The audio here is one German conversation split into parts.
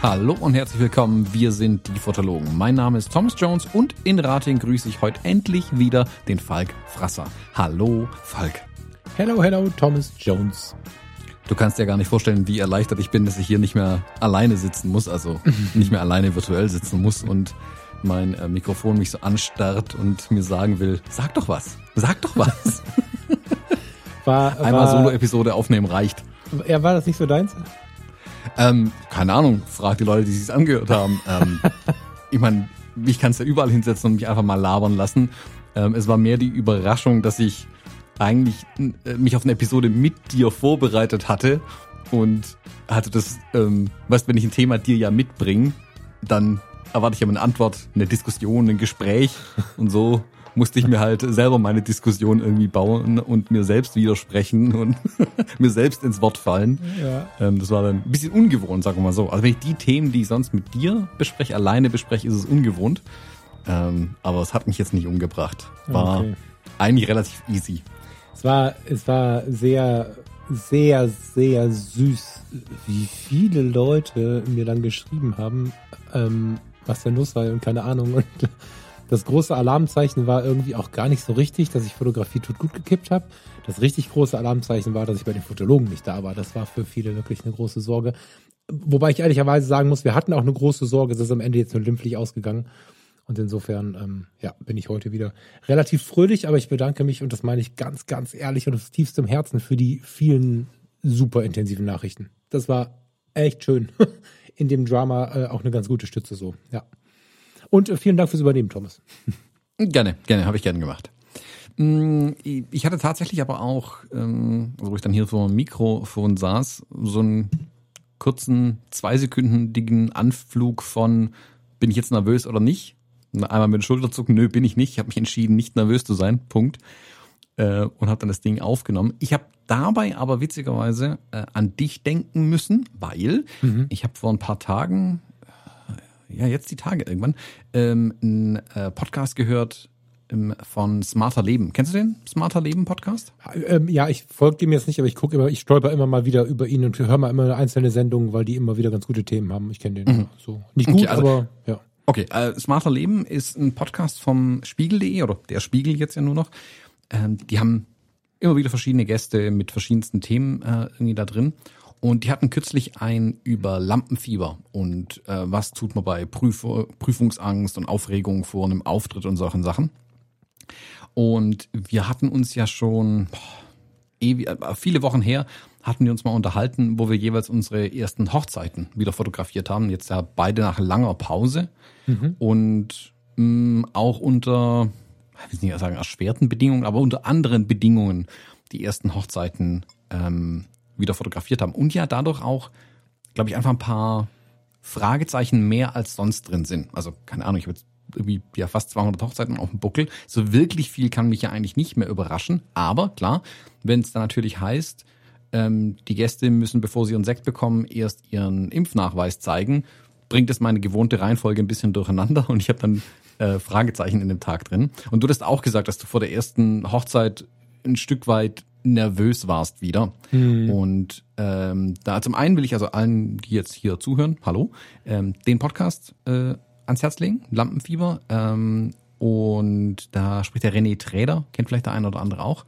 Hallo und herzlich willkommen. Wir sind die Fotologen. Mein Name ist Thomas Jones und in Rating grüße ich heute endlich wieder den Falk Frasser. Hallo, Falk. Hello, hello, Thomas Jones. Du kannst dir gar nicht vorstellen, wie erleichtert ich bin, dass ich hier nicht mehr alleine sitzen muss, also nicht mehr alleine virtuell sitzen muss und mein äh, Mikrofon mich so anstarrt und mir sagen will, sag doch was, sag doch was. War, Einmal war, Solo-Episode aufnehmen reicht. Ja, war das nicht so deins? Ähm, keine Ahnung, frag die Leute, die sich's angehört haben. Ähm, ich meine, ich kann es ja überall hinsetzen und mich einfach mal labern lassen. Ähm, es war mehr die Überraschung, dass ich eigentlich äh, mich auf eine Episode mit dir vorbereitet hatte und hatte das, ähm, weißt, wenn ich ein Thema dir ja mitbringe, dann erwarte ich ja eine Antwort, eine Diskussion, ein Gespräch und so musste ich mir halt selber meine Diskussion irgendwie bauen und mir selbst widersprechen und mir selbst ins Wort fallen. Ja. Ähm, das war dann ein bisschen ungewohnt, sagen wir mal so. Also wenn ich die Themen, die ich sonst mit dir bespreche, alleine bespreche, ist es ungewohnt. Ähm, aber es hat mich jetzt nicht umgebracht. War Okay. eigentlich relativ easy. Es war, es war sehr, sehr, sehr süß, wie viele Leute mir dann geschrieben haben, ähm, was denn los war und keine Ahnung. Und das große Alarmzeichen war irgendwie auch gar nicht so richtig, dass ich Fotografie tut gut gekippt habe. Das richtig große Alarmzeichen war, dass ich bei den Fotologen nicht da war. Das war für viele wirklich eine große Sorge. Wobei ich ehrlicherweise sagen muss, wir hatten auch eine große Sorge, es ist am Ende jetzt nur glimpflich ausgegangen. Und insofern, ähm, ja, bin ich heute wieder relativ fröhlich, aber ich bedanke mich und das meine ich ganz, ganz ehrlich und aus tiefstem Herzen für die vielen super intensiven Nachrichten. Das war echt schön. In dem Drama äh, auch eine ganz gute Stütze so, ja. Und äh, vielen Dank fürs Übernehmen, Thomas. Gerne, gerne, habe ich gerne gemacht. Mm, Ich hatte tatsächlich aber auch, ähm, also wo ich dann hier vor dem Mikrofon saß, so einen kurzen, zweisekündigen Anflug von, bin ich jetzt nervös oder nicht? Einmal mit den Schulterzucken, nö, bin ich nicht. Ich habe mich entschieden, nicht nervös zu sein, Punkt. Äh, und habe dann das Ding aufgenommen. Ich habe dabei aber witzigerweise äh, an dich denken müssen, weil ich habe vor ein paar Tagen, ja, jetzt die Tage irgendwann, ähm, einen äh, Podcast gehört ähm, von Smarter Leben. Kennst du den Smarter Leben Podcast? Ähm, ja, ich folge dem jetzt nicht, aber ich gucke immer, ich stolper immer mal wieder über ihn und höre mal immer einzelne Sendungen, weil die immer wieder ganz gute Themen haben. Ich kenne den so. Nicht gut, Okay, also- aber ja. Okay, äh, Smarter Leben ist ein Podcast vom Spiegel.de oder der Spiegel jetzt ja nur noch. Ähm, die haben immer wieder verschiedene Gäste mit verschiedensten Themen äh, irgendwie da drin. Und die hatten kürzlich ein über Lampenfieber und äh, was tut man bei Prüf Prüfungsangst und Aufregung vor einem Auftritt und solchen Sachen. Und wir hatten uns ja schon boah, ewig, äh, viele Wochen her, hatten wir uns mal unterhalten, wo wir jeweils unsere ersten Hochzeiten wieder fotografiert haben. Jetzt ja beide nach langer Pause und mh, auch unter, ich will nicht sagen erschwerten Bedingungen, aber unter anderen Bedingungen die ersten Hochzeiten ähm, wieder fotografiert haben. Und ja dadurch auch, glaube ich, einfach ein paar Fragezeichen mehr als sonst drin sind. Also keine Ahnung, ich habe jetzt irgendwie ja fast 200 Hochzeiten auf dem Buckel. So wirklich viel kann mich ja eigentlich nicht mehr überraschen. Aber klar, wenn es dann natürlich heißt, ähm, die Gäste müssen, bevor sie ihren Sekt bekommen, erst ihren Impfnachweis zeigen, bringt es meine gewohnte Reihenfolge ein bisschen durcheinander und ich habe dann äh, Fragezeichen in dem Tag drin. Und du hast auch gesagt, dass du vor der ersten Hochzeit ein Stück weit nervös warst wieder. Und ähm, da zum einen will ich also allen, die jetzt hier zuhören, hallo, ähm, den Podcast äh, ans Herz legen, Lampenfieber. Ähm, und da spricht der René Träder, kennt vielleicht der eine oder andere auch,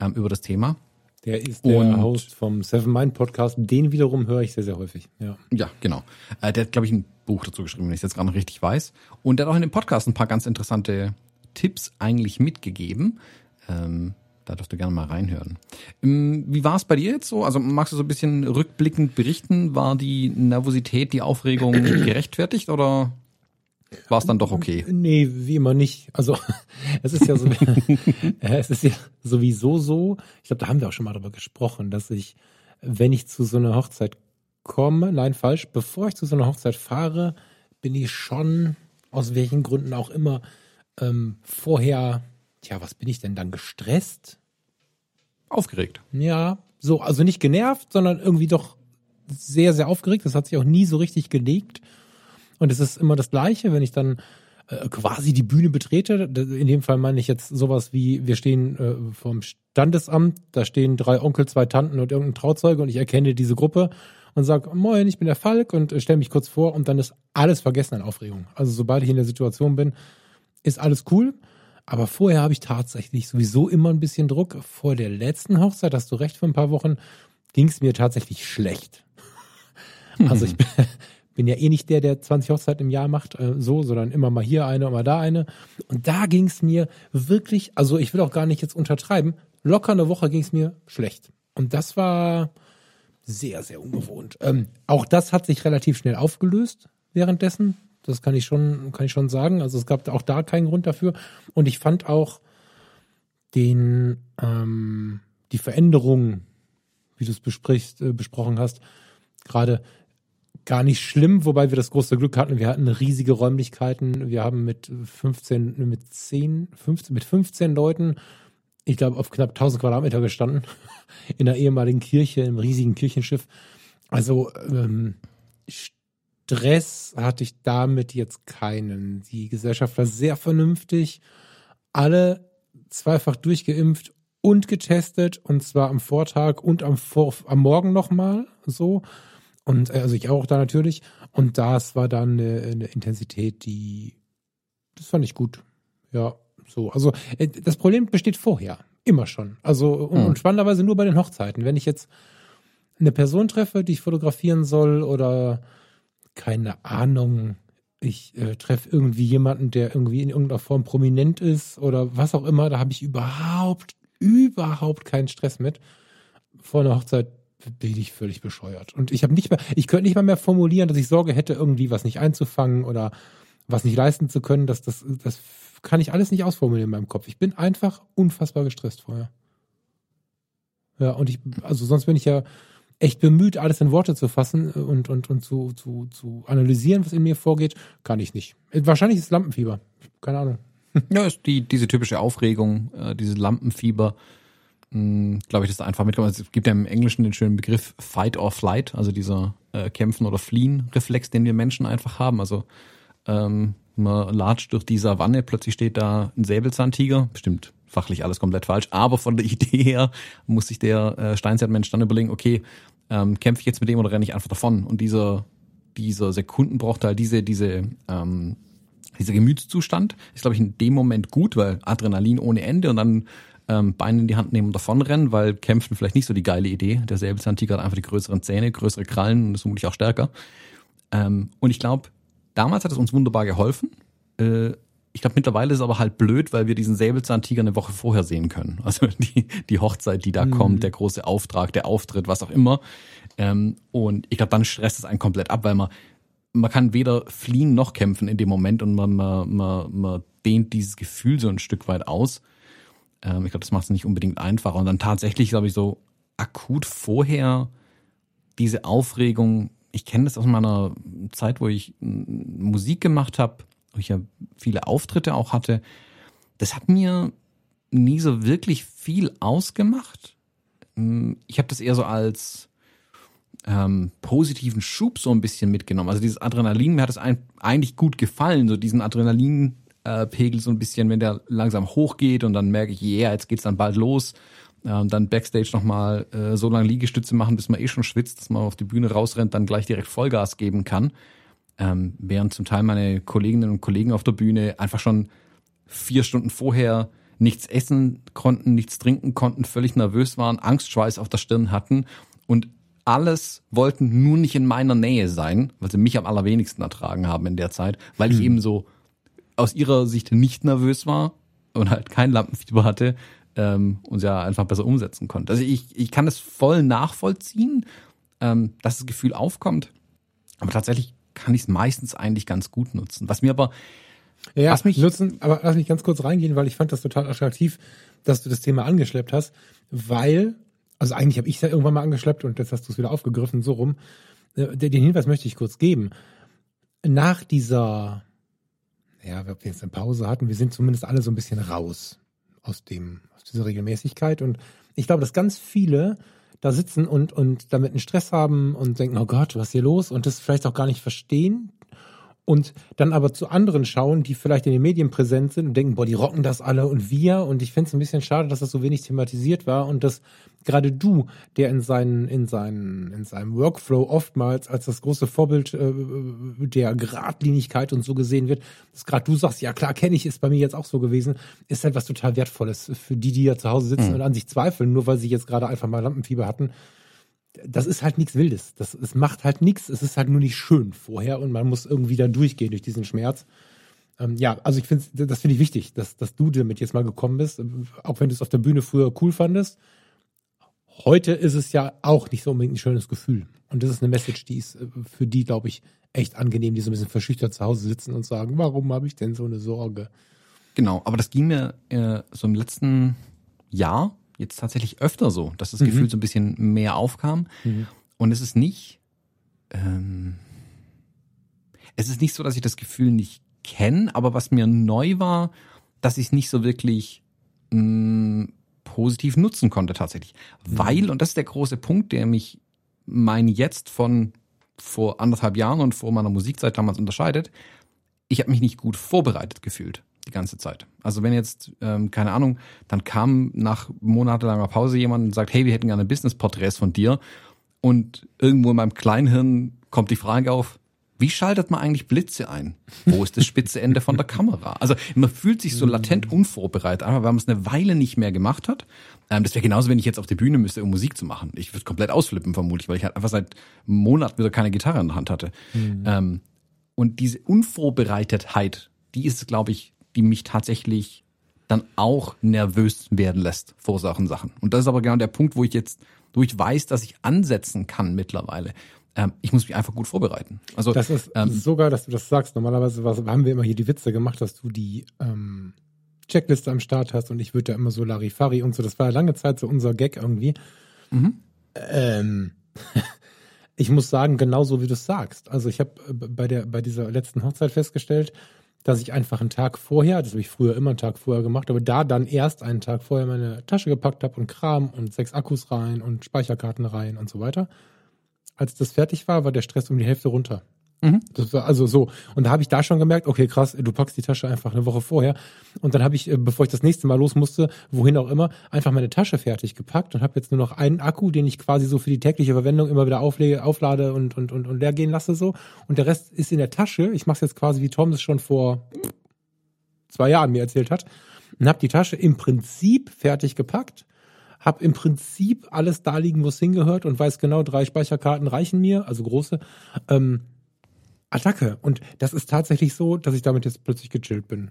ähm, über das Thema. Der ist der Und- Host vom Seven Mind Podcast. Den wiederum höre ich sehr, sehr häufig. Ja. Ja, genau. Äh, der hat, glaube ich, ein Buch dazu geschrieben, wenn ich es jetzt gerade noch richtig weiß. Und der hat auch in dem Podcast ein paar ganz interessante Tipps eigentlich mitgegeben. Ähm, da dürft ihr gerne mal reinhören. Ähm, wie war es bei dir jetzt so? Also magst du so ein bisschen rückblickend berichten? War die Nervosität, die Aufregung gerechtfertigt oder war es dann doch okay? Nee, wie immer nicht. Also es ist ja so, es ist ja sowieso so, ich glaube, da haben wir auch schon mal drüber gesprochen, dass ich, wenn ich zu so einer Hochzeit komme, nein, falsch, bevor ich zu so einer Hochzeit fahre, bin ich schon, aus welchen Gründen auch immer, ähm, vorher, tja, was bin ich denn dann gestresst? Aufgeregt. Ja, so, also nicht genervt, sondern irgendwie doch sehr, sehr aufgeregt. Das hat sich auch nie so richtig gelegt. Und es ist immer das Gleiche, wenn ich dann äh, quasi die Bühne betrete. In dem Fall meine ich jetzt sowas wie, wir stehen äh, vom Standesamt, da stehen drei Onkel, zwei Tanten und irgendein Trauzeuge und ich erkenne diese Gruppe und sage, moin, ich bin der Falk und äh, stelle mich kurz vor und dann ist alles vergessen an Aufregung. Also sobald ich in der Situation bin, ist alles cool. Aber vorher habe ich tatsächlich sowieso immer ein bisschen Druck. Vor der letzten Hochzeit, hast du recht, vor ein paar Wochen, ging es mir tatsächlich schlecht. Also ich bin ja eh nicht der, der 20 Hochzeiten im Jahr macht, äh, so, sondern immer mal hier eine, immer da eine. Und da ging es mir wirklich, also ich will auch gar nicht jetzt untertreiben, locker eine Woche ging es mir schlecht. Und das war sehr, sehr ungewohnt. Ähm, auch das hat sich relativ schnell aufgelöst währenddessen. Das kann ich schon, kann ich schon sagen. Also es gab auch da keinen Grund dafür. Und ich fand auch den, ähm, die Veränderungen, wie du es besprichst, äh, besprochen hast, gerade gar nicht schlimm, wobei wir das große Glück hatten. Wir hatten riesige Räumlichkeiten. Wir haben mit 15, mit 10, 15, mit 15 Leuten, ich glaube, auf knapp 1000 Quadratmeter gestanden. In der ehemaligen Kirche, im riesigen Kirchenschiff. Also, ähm, Stress hatte ich damit jetzt keinen. Die Gesellschaft war sehr vernünftig. Alle zweifach durchgeimpft und getestet und zwar am Vortag und am, Vor am Morgen nochmal so. Und äh, also ich auch da natürlich. Und das war dann eine, eine Intensität, die, das fand ich gut. Ja, so. Also äh, das Problem besteht vorher. Immer schon. Also und, mhm. und spannenderweise nur bei den Hochzeiten. Wenn ich jetzt eine Person treffe, die ich fotografieren soll oder keine Ahnung, ich äh, treffe irgendwie jemanden, der irgendwie in irgendeiner Form prominent ist oder was auch immer, da habe ich überhaupt, überhaupt keinen Stress mit. Vor einer Hochzeit bin ich völlig bescheuert. Und ich habe nicht mehr, ich könnte nicht mal mehr formulieren, dass ich Sorge hätte, irgendwie was nicht einzufangen oder was nicht leisten zu können. Das, das, das kann ich alles nicht ausformulieren in meinem Kopf. Ich bin einfach unfassbar gestresst vorher. Ja, und ich, also sonst bin ich ja echt bemüht, alles in Worte zu fassen und, und, und zu, zu, zu analysieren, was in mir vorgeht. Kann ich nicht. Wahrscheinlich ist es Lampenfieber. Keine Ahnung. Ja, ist die, diese typische Aufregung, äh, diese Lampenfieber glaube ich, das einfach mitkommen. Also es gibt ja im Englischen den schönen Begriff Fight or Flight, also dieser äh, Kämpfen- oder Fliehen-Reflex, den wir Menschen einfach haben. Also ähm, man latscht durch die Savanne, plötzlich steht da ein Säbelzahntiger, bestimmt fachlich alles komplett falsch, aber von der Idee her muss sich der äh, Steinzeitmensch dann überlegen, okay, ähm, kämpfe ich jetzt mit dem oder renne ich einfach davon? Und dieser, dieser Sekundenbruchteil, diese, diese, ähm, dieser Gemütszustand ist, glaube ich, in dem Moment gut, weil Adrenalin ohne Ende und dann ähm, Beine in die Hand nehmen und davonrennen, weil kämpfen vielleicht nicht so die geile Idee. Der Säbelzahntiger hat einfach die größeren Zähne, größere Krallen und ist vermutlich auch stärker. Ähm, und ich glaube, damals hat es uns wunderbar geholfen. Äh, ich glaube, mittlerweile ist es aber halt blöd, weil wir diesen Säbelzahntiger eine Woche vorher sehen können. Also die, die Hochzeit, die da mhm. kommt, der große Auftrag, der Auftritt, was auch immer. Ähm, und ich glaube, dann stresst es einen komplett ab, weil man, man kann weder fliehen noch kämpfen in dem Moment und man, man, man, man dehnt dieses Gefühl so ein Stück weit aus. Ähm, ich glaube, das macht es nicht unbedingt einfacher. Und dann tatsächlich, glaube ich, so akut vorher diese Aufregung, ich kenne das aus meiner Zeit, wo ich Musik gemacht habe, wo ich ja viele Auftritte auch hatte. Das hat mir nie so wirklich viel ausgemacht. Ich habe das eher so als ähm, positiven Schub so ein bisschen mitgenommen. Also dieses Adrenalin, mir hat es eigentlich gut gefallen, so diesen Adrenalin äh, Pegel so ein bisschen, wenn der langsam hochgeht und dann merke ich, yeah, jetzt geht's dann bald los. Ähm, dann Backstage nochmal äh, so lange Liegestütze machen, bis man eh schon schwitzt, dass man auf die Bühne rausrennt, dann gleich direkt Vollgas geben kann. Ähm, während zum Teil meine Kolleginnen und Kollegen auf der Bühne einfach schon vier Stunden vorher nichts essen konnten, nichts trinken konnten, völlig nervös waren, Angstschweiß auf der Stirn hatten und alles wollten nur nicht in meiner Nähe sein, weil sie mich am allerwenigsten ertragen haben in der Zeit, weil hm. ich eben so aus ihrer Sicht nicht nervös war und halt kein Lampenfieber hatte ähm, und ja einfach besser umsetzen konnte. Also ich, ich kann es voll nachvollziehen, ähm, dass das Gefühl aufkommt, aber tatsächlich kann ich es meistens eigentlich ganz gut nutzen. Was mir aber ja, was mich nutzen, aber lass mich ganz kurz reingehen, weil ich fand das total attraktiv, dass du das Thema angeschleppt hast, weil, also eigentlich habe ich es ja irgendwann mal angeschleppt und jetzt hast du es wieder aufgegriffen, so rum. Äh, den Hinweis möchte ich kurz geben. Nach dieser ja, ob wir jetzt eine Pause hatten, wir sind zumindest alle so ein bisschen raus aus dem, aus dieser Regelmäßigkeit. Und ich glaube, dass ganz viele da sitzen und, und damit einen Stress haben und denken, oh Gott, was ist hier los? Und das vielleicht auch gar nicht verstehen. Und dann aber zu anderen schauen, die vielleicht in den Medien präsent sind und denken, boah, die rocken das alle und wir. Und ich finde es ein bisschen schade, dass das so wenig thematisiert war und dass gerade du, der in seinen, in seinen, in seinem Workflow oftmals als das große Vorbild äh, der Gradlinigkeit und so gesehen wird, dass gerade du sagst, ja klar, kenne ich, ist bei mir jetzt auch so gewesen, ist halt was total Wertvolles für die, die ja zu Hause sitzen mhm. und an sich zweifeln, nur weil sie jetzt gerade einfach mal Lampenfieber hatten das ist halt nichts Wildes. Das, es macht halt nichts. Es ist halt nur nicht schön vorher und man muss irgendwie da durchgehen durch diesen Schmerz. Ähm, ja, also ich finde, das finde ich wichtig, dass, dass du damit jetzt mal gekommen bist, auch wenn du es auf der Bühne früher cool fandest. Heute ist es ja auch nicht so unbedingt ein schönes Gefühl. Und das ist eine Message, die ist äh, für die, glaube ich, echt angenehm, die so ein bisschen verschüchtert zu Hause sitzen und sagen, warum habe ich denn so eine Sorge? Genau, aber das ging mir äh, so im letzten Jahr jetzt tatsächlich öfter so, dass das mhm. Gefühl so ein bisschen mehr aufkam. Mhm. Und es ist nicht, ähm, es ist nicht so, dass ich das Gefühl nicht kenne, aber was mir neu war, dass ich es nicht so wirklich mh, mm, positiv nutzen konnte tatsächlich. Mhm. Weil, und das ist der große Punkt, der mich mein Jetzt von vor anderthalb Jahren und vor meiner Musikzeit damals unterscheidet, ich habe mich nicht gut vorbereitet gefühlt die ganze Zeit. Also wenn jetzt, ähm, keine Ahnung, dann kam nach monatelanger Pause jemand und sagt, hey, wir hätten gerne Business-Porträts von dir und irgendwo in meinem Kleinhirn kommt die Frage auf, wie schaltet man eigentlich Blitze ein? Wo ist das spitze Ende von der Kamera? Also man fühlt sich so latent unvorbereitet, einfach weil man es eine Weile nicht mehr gemacht hat. Ähm, das wäre genauso, wenn ich jetzt auf die Bühne müsste, um Musik zu machen. Ich würde komplett ausflippen vermutlich, weil ich halt einfach seit Monaten wieder keine Gitarre in der Hand hatte. Mhm. Ähm, und diese Unvorbereitetheit, die ist, glaube ich, die mich tatsächlich dann auch nervös werden lässt vor solchen Sachen. Und das ist aber genau der Punkt, wo ich jetzt, wo ich weiß, dass ich ansetzen kann mittlerweile. Ähm, ich muss mich einfach gut vorbereiten. Also das ist ähm, sogar, dass du das sagst. Normalerweise was, haben wir immer hier die Witze gemacht, dass du die ähm, Checkliste am Start hast und ich würde da immer so Larifari und so. Das war ja lange Zeit so unser Gag irgendwie. Mhm. Ähm, ich muss sagen, genauso wie du es sagst. Also ich habe äh, bei der bei dieser letzten Hochzeit festgestellt, dass ich einfach einen Tag vorher, das habe ich früher immer einen Tag vorher gemacht, aber da dann erst einen Tag vorher meine Tasche gepackt habe und Kram und sechs Akkus rein und Speicherkarten rein und so weiter. Als das fertig war, war der Stress um die Hälfte runter. Mhm. Das war also so. Und da habe ich da schon gemerkt, okay, krass, du packst die Tasche einfach eine Woche vorher. Und dann habe ich, äh, bevor ich das nächste Mal los musste, wohin auch immer, einfach meine Tasche fertig gepackt und habe jetzt nur noch einen Akku, den ich quasi so für die tägliche Verwendung immer wieder auflege, auflade und, und, und, und leer gehen lasse so. Und der Rest ist in der Tasche. Ich mache es jetzt quasi, wie Tom das schon vor zwei Jahren mir erzählt hat. Und habe die Tasche im Prinzip fertig gepackt habe im Prinzip alles da liegen, wo es hingehört und weiß genau, drei Speicherkarten reichen mir, also große. Ähm, Attacke. Und das ist tatsächlich so, dass ich damit jetzt plötzlich gechillt bin.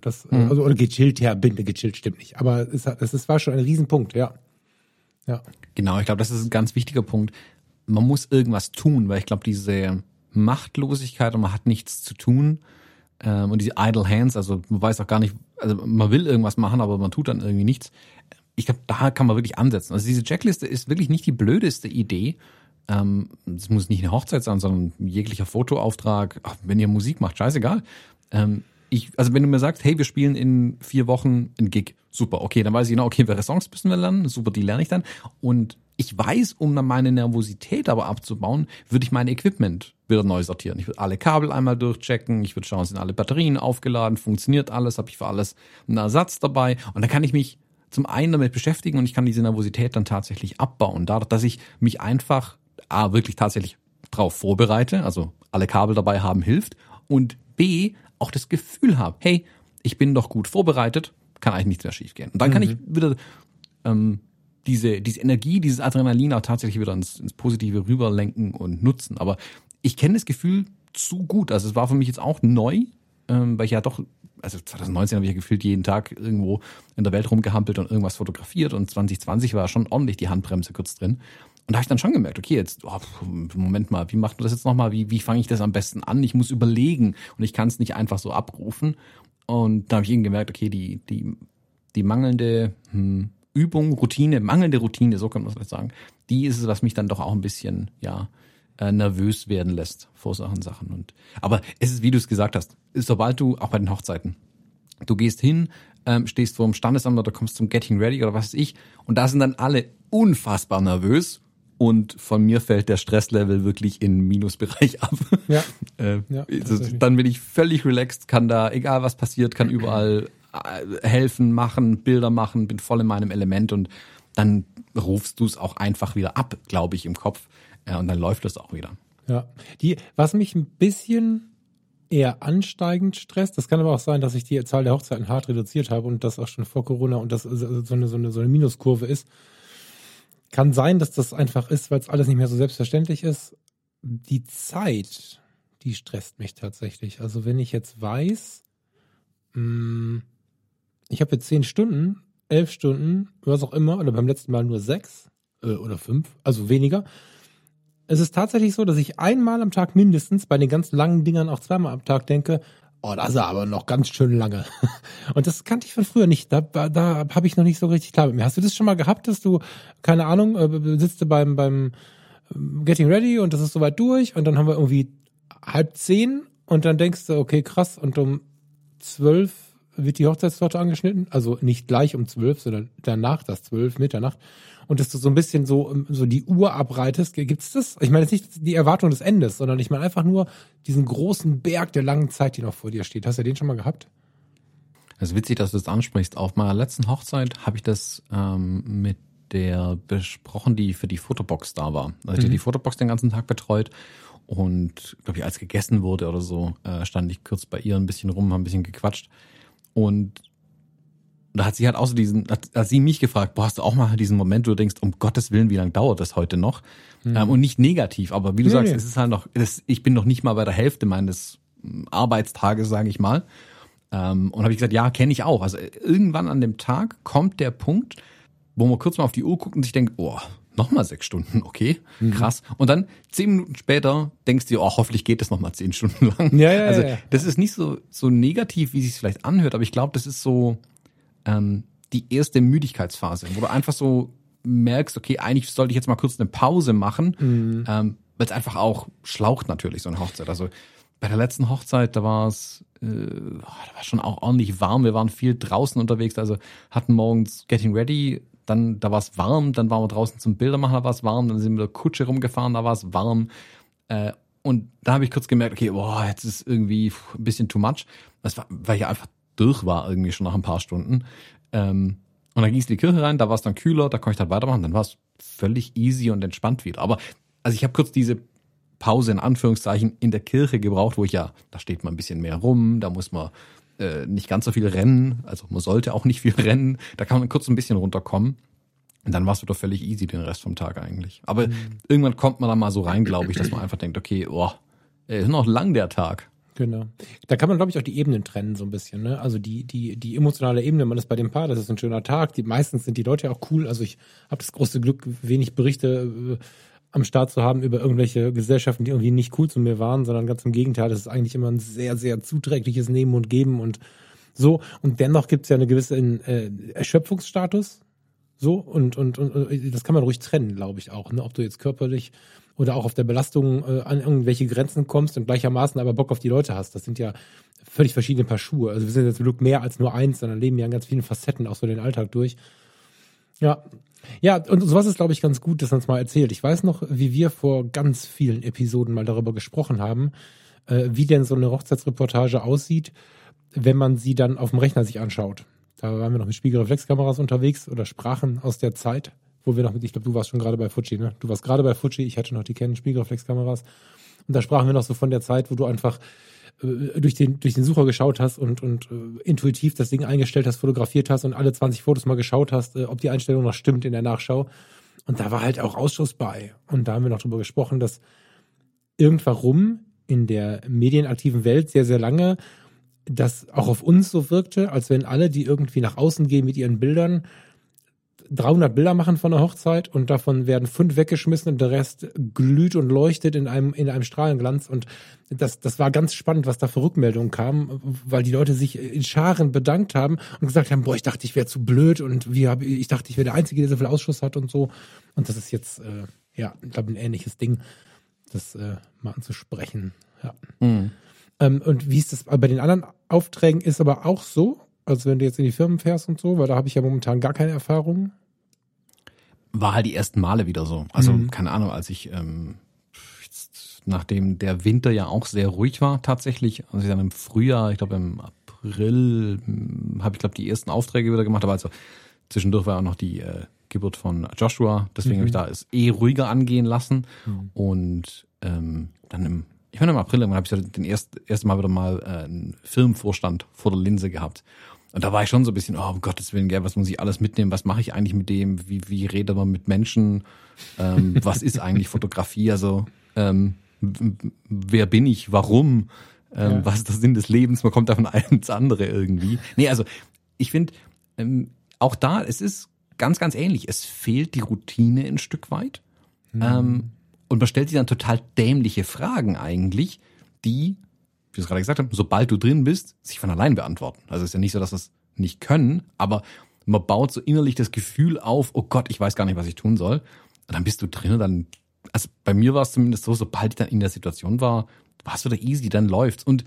Das, mhm. also, oder gechillt, ja, bin, gechillt stimmt nicht. Aber es, es, es war schon ein Riesenpunkt, ja. Ja. Genau, ich glaube, das ist ein ganz wichtiger Punkt. Man muss irgendwas tun, weil ich glaube, diese Machtlosigkeit und man hat nichts zu tun ähm, und diese idle hands, also man weiß auch gar nicht, also man will irgendwas machen, aber man tut dann irgendwie nichts. Ich glaube, da kann man wirklich ansetzen. Also diese Checkliste ist wirklich nicht die blödeste Idee, ähm, es muss nicht eine Hochzeit sein, sondern jeglicher Fotoauftrag. Ach, wenn ihr Musik macht, scheißegal. Ähm, ich, also wenn du mir sagst, hey, wir spielen in vier Wochen ein Gig, super, okay, dann weiß ich genau, okay, welche Songs müssen wir lernen, super, die lerne ich dann. Und ich weiß, um dann meine Nervosität aber abzubauen, würde ich mein Equipment wieder neu sortieren. Ich würde alle Kabel einmal durchchecken, ich würde schauen, sind alle Batterien aufgeladen, funktioniert alles, habe ich für alles einen Ersatz dabei und dann kann ich mich zum einen damit beschäftigen und ich kann diese Nervosität dann tatsächlich abbauen, dadurch, dass ich mich einfach A, wirklich tatsächlich drauf vorbereite, also alle Kabel dabei haben hilft und B, auch das Gefühl habe, hey, ich bin doch gut vorbereitet, kann eigentlich nichts mehr schiefgehen. Und dann mhm. kann ich mhm. wieder ähm, diese, diese Energie, dieses Adrenalin auch tatsächlich wieder ins, ins Positive rüberlenken und nutzen. Aber ich kenne das Gefühl zu gut. Also es war für mich jetzt auch neu, ähm, weil ich ja doch, also 2019 habe ich ja gefühlt jeden Tag irgendwo in der Welt rumgehampelt und irgendwas fotografiert und 2020 war schon ordentlich die Handbremse kurz drin. Und da habe ich dann schon gemerkt, okay, jetzt, oh, Moment mal, wie macht man das jetzt nochmal? Wie, wie fange ich das am besten an? Ich muss überlegen und ich kann es nicht einfach so abrufen. Und da habe ich eben gemerkt, okay, die, die, die mangelnde hm, Übung, Routine, mangelnde Routine, so kann man es vielleicht sagen, die ist es, was mich dann doch auch ein bisschen, ja, äh, nervös werden lässt vor solchen Sachen. Und, aber es ist, wie du es gesagt hast, sobald du, auch bei den Hochzeiten, du gehst hin, ähm, stehst vor dem Standesamt oder kommst zum Getting Ready oder was weiß ich, und da sind dann alle unfassbar nervös und von mir fällt der Stresslevel wirklich in Minusbereich ab. Ja. äh, Ja, also, dann bin ich völlig relaxed, kann da, egal was passiert, kann überall äh, helfen, machen, Bilder machen, bin voll in meinem Element und dann rufst du es auch einfach wieder ab, glaube ich, im Kopf. Äh, und dann läuft es auch wieder. Ja. Die, was mich ein bisschen eher ansteigend stresst, das kann aber auch sein, dass ich die Zahl der Hochzeiten hart reduziert habe und das auch schon vor Corona und das so eine, so eine, so eine Minuskurve ist. Kann sein, dass das einfach ist, weil es alles nicht mehr so selbstverständlich ist. Die Zeit, die stresst mich tatsächlich. Also wenn ich jetzt weiß, mh, ich habe jetzt zehn Stunden, elf Stunden, was auch immer, oder beim letzten Mal nur sechs äh, oder fünf, also weniger. Es ist tatsächlich so, dass ich einmal am Tag mindestens bei den ganz langen Dingern auch zweimal am Tag denke, oh, das ist aber noch ganz schön lange. Und das kannte ich von früher nicht. Da, da habe ich noch nicht so richtig klar mit mir. Hast du das schon mal gehabt, dass du, keine Ahnung, äh, sitzt du beim, beim ähm, Getting Ready und das ist soweit durch und dann haben wir irgendwie halb zehn und dann denkst du, okay, krass, und um zwölf wird die Hochzeitstorte angeschnitten. Also nicht gleich um zwölf, sondern danach, das zwölf, Mitternacht. Und dass du so ein bisschen so, so die Uhr abreitest. Gibt's das? Ich meine jetzt nicht die Erwartung des Endes, sondern ich meine einfach nur diesen großen Berg der langen Zeit, die noch vor dir steht. Hast du den schon mal gehabt? Es ist witzig, dass du das ansprichst. Auf meiner letzten Hochzeit habe ich das ähm, mit der besprochen, die für die Fotobox da war. Also ich Mhm. die Fotobox den ganzen Tag betreut und glaube ich, als gegessen wurde oder so, äh, stand ich kurz bei ihr ein bisschen rum, haben ein bisschen gequatscht und da hat sie halt auch so diesen, hat, hat sie mich gefragt, boah, hast du auch mal diesen Moment, wo du denkst, um Gottes Willen, wie lange dauert das heute noch? Ähm, und nicht negativ, aber wie du Nee, sagst, nee. es ist halt noch, das, ich bin noch nicht mal bei der Hälfte meines mm, Arbeitstages, sage ich mal. Ähm, und habe ich gesagt, ja, kenne ich auch. Also äh, irgendwann an dem Tag kommt der Punkt, wo man kurz mal auf die Uhr guckt und sich denkt, oh, nochmal sechs Stunden, okay, Mhm. krass. Und dann zehn Minuten später denkst du, dir, oh, hoffentlich geht das nochmal zehn Stunden lang. Ja, ja, also ja, ja. das ist nicht so, so negativ, wie es sich vielleicht anhört, aber ich glaube, das ist so ähm, die erste Müdigkeitsphase, wo du einfach so merkst, okay, eigentlich sollte ich jetzt mal kurz eine Pause machen, Mhm. ähm, weil es einfach auch schlaucht natürlich, so eine Hochzeit. Also bei der letzten Hochzeit, da war es, äh, da war schon auch ordentlich warm. Wir waren viel draußen unterwegs, also hatten morgens Getting Ready, dann da war es warm, dann waren wir draußen zum Bildermachen, da war es warm, dann sind wir mit der Kutsche rumgefahren, da war es warm. Äh, und da habe ich kurz gemerkt, okay, boah, jetzt ist irgendwie ein bisschen too much. Das war, weil ich einfach durch war irgendwie schon nach ein paar Stunden. Ähm, und dann ging es in die Kirche rein, da war es dann kühler, da konnte ich dann weitermachen, dann war es völlig easy und entspannt wieder. Aber also ich habe kurz diese Pause in Anführungszeichen in der Kirche gebraucht, wo ich ja, da steht man ein bisschen mehr rum, da muss man äh, nicht ganz so viel rennen, also man sollte auch nicht viel rennen, da kann man kurz ein bisschen runterkommen. Und dann war es wieder völlig easy den Rest vom Tag eigentlich. Aber irgendwann kommt man da mal so rein, glaube ich, dass man einfach denkt, okay, boah, ist noch lang der Tag. Genau. Da kann man, glaube ich, auch die Ebenen trennen so ein bisschen. Ne? Also die, die, die emotionale Ebene, man ist bei dem Paar, das ist ein schöner Tag. Die meistens sind die Leute ja auch cool. Also ich habe das große Glück, wenig Berichte äh, am Start zu haben über irgendwelche Gesellschaften, die irgendwie nicht cool zu mir waren, sondern ganz im Gegenteil, das ist eigentlich immer ein sehr, sehr zuträgliches Nehmen und Geben und so. Und dennoch gibt es ja eine gewisse äh, Erschöpfungsstatus. So, und, und, und das kann man ruhig trennen, glaube ich auch. Ne? Ob du jetzt körperlich oder auch auf der Belastung äh, an irgendwelche Grenzen kommst und gleichermaßen aber Bock auf die Leute hast. Das sind ja völlig verschiedene Paar Schuhe. Also wir sind jetzt zum Glück mehr als nur eins, sondern leben ja in ganz vielen Facetten auch so den Alltag durch. Ja. Ja, und sowas ist, glaube ich, ganz gut, dass man es mal erzählt. Ich weiß noch, wie wir vor ganz vielen Episoden mal darüber gesprochen haben, äh, wie denn so eine Hochzeitsreportage aussieht, wenn man sie dann auf dem Rechner sich anschaut. Da waren wir noch mit Spiegelreflexkameras unterwegs oder sprachen aus der Zeit, wo wir noch mit, ich glaube, du warst schon gerade bei Fuji, ne? Du warst gerade bei Fuji, ich hatte noch die Canon Spiegelreflexkameras. Und da sprachen wir noch so von der Zeit, wo du einfach durch den, durch den Sucher geschaut hast und, und äh, intuitiv das Ding eingestellt hast, fotografiert hast und alle 20 Fotos mal geschaut hast, äh, ob die Einstellung noch stimmt in der Nachschau. Und da war halt auch Ausschuss bei. Und da haben wir noch drüber gesprochen, dass irgendwann in der medienaktiven Welt sehr, sehr lange das auch auf uns so wirkte, als wenn alle, die irgendwie nach außen gehen mit ihren Bildern, 300 Bilder machen von der Hochzeit und davon werden fünf weggeschmissen und der Rest glüht und leuchtet in einem, in einem Strahlenglanz. Und das, das war ganz spannend, was da für Rückmeldungen kamen, weil die Leute sich in Scharen bedankt haben und gesagt haben, boah, ich dachte, ich wäre zu blöd und wie hab, ich dachte, ich wäre der Einzige, der so viel Ausschuss hat und so. Und das ist jetzt, äh, ja, ich glaube, ein ähnliches Ding, das äh, mal anzusprechen. Ja. Mhm. Ähm, und wie ist das bei den anderen Aufträgen ist aber auch so, also wenn du jetzt in die Firmen fährst und so, weil da habe ich ja momentan gar keine Erfahrung. War halt die ersten Male wieder so. Also mhm. keine Ahnung, als ich ähm, nachdem der Winter ja auch sehr ruhig war tatsächlich, also ich dann im Frühjahr, ich glaube im April, hm, habe ich glaube die ersten Aufträge wieder gemacht, aber also zwischendurch war auch noch die äh, Geburt von Joshua, deswegen mhm. habe ich da es eh ruhiger angehen lassen mhm. und ähm, dann im ich meine im April habe ich ja den ersten ersten Mal wieder mal äh, einen Filmvorstand vor der Linse gehabt und da war ich schon so ein bisschen, oh, um Gottes Willen, gell, was muss ich alles mitnehmen? Was mache ich eigentlich mit dem? Wie, wie redet man mit Menschen? Ähm, was ist eigentlich Fotografie? Also, ähm, wer bin ich? Warum? Ähm, ja. Was ist der Sinn des Lebens? Man kommt da von einem ins andere irgendwie. Nee, also, ich finde, ähm, auch da, es ist ganz, ganz ähnlich. Es fehlt die Routine ein Stück weit. Mhm. Und man stellt sich dann total dämliche Fragen eigentlich, die wie wir es gerade gesagt haben, sobald du drin bist, sich von allein beantworten. Also es ist ja nicht so, dass wir es nicht können, aber man baut so innerlich das Gefühl auf, oh Gott, ich weiß gar nicht, was ich tun soll. Und dann bist du drin und dann, also bei mir war es zumindest so, sobald ich dann in der Situation war, war es wieder easy, dann läuft's. Und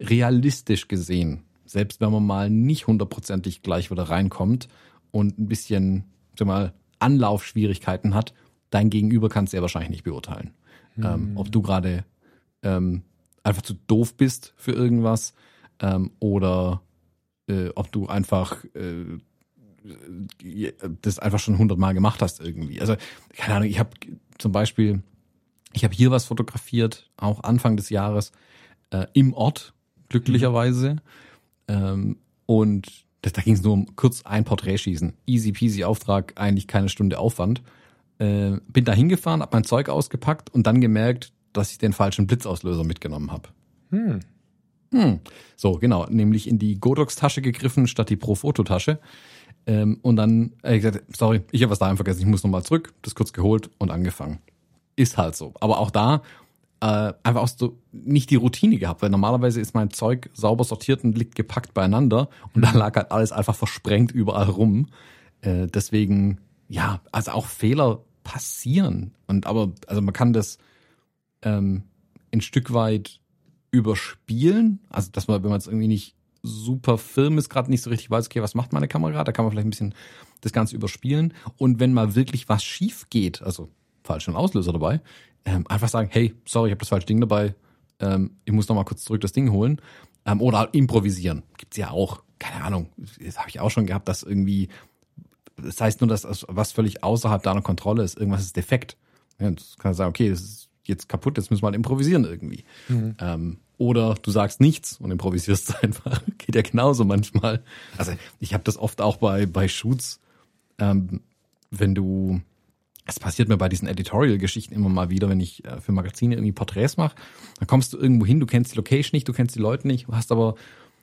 realistisch gesehen, selbst wenn man mal nicht hundertprozentig gleich wieder reinkommt und ein bisschen, sag mal, Anlaufschwierigkeiten hat, dein Gegenüber kannst du ja wahrscheinlich nicht beurteilen. Mhm. Ähm, ob du gerade ähm, einfach zu doof bist für irgendwas ähm, oder äh, ob du einfach äh, das einfach schon hundertmal gemacht hast irgendwie. Also keine Ahnung, ich habe zum Beispiel, ich habe hier was fotografiert, auch Anfang des Jahres äh, im Ort glücklicherweise mhm. ähm, und das, da ging es nur um kurz ein Porträt schießen, easy peasy Auftrag, eigentlich keine Stunde Aufwand. Äh, bin da hingefahren, hab mein Zeug ausgepackt und dann gemerkt, dass ich den falschen Blitzauslöser mitgenommen habe. Hm. Hm. So, genau, nämlich in die Godox-Tasche gegriffen statt die Pro-Foto-Tasche. Ähm, und dann äh, gesagt, sorry, ich habe was daheim vergessen, ich muss nochmal zurück, das kurz geholt und angefangen. Ist halt so. Aber auch da äh, einfach auch so nicht die Routine gehabt, weil normalerweise ist mein Zeug sauber sortiert und liegt gepackt beieinander und da lag halt alles einfach versprengt überall rum. Äh, deswegen, ja, also auch Fehler passieren. Und aber, also man kann das ähm, ein Stück weit überspielen. Also, dass man, wenn man jetzt irgendwie nicht super Film ist, gerade nicht so richtig weiß, okay, was macht meine Kamera? Da kann man vielleicht ein bisschen das Ganze überspielen. Und wenn mal wirklich was schief geht, also falschen Auslöser dabei, ähm, einfach sagen, hey, sorry, ich habe das falsche Ding dabei, ähm, ich muss noch mal kurz zurück das Ding holen. Ähm, oder improvisieren. Gibt's ja auch, keine Ahnung, das habe ich auch schon gehabt, dass irgendwie, das heißt nur, dass was völlig außerhalb deiner Kontrolle ist, irgendwas ist defekt. Ja, das kann sagen, okay, das ist jetzt kaputt, jetzt müssen wir halt improvisieren irgendwie. Mhm. Ähm, oder du sagst nichts und improvisierst einfach. Geht ja genauso manchmal. Also ich habe das oft auch bei, bei Shoots, ähm, wenn du, es passiert mir bei diesen Editorial-Geschichten immer mal wieder, wenn ich äh, für Magazine irgendwie Porträts mache, dann kommst du irgendwo hin, du kennst die Location nicht, du kennst die Leute nicht, hast aber,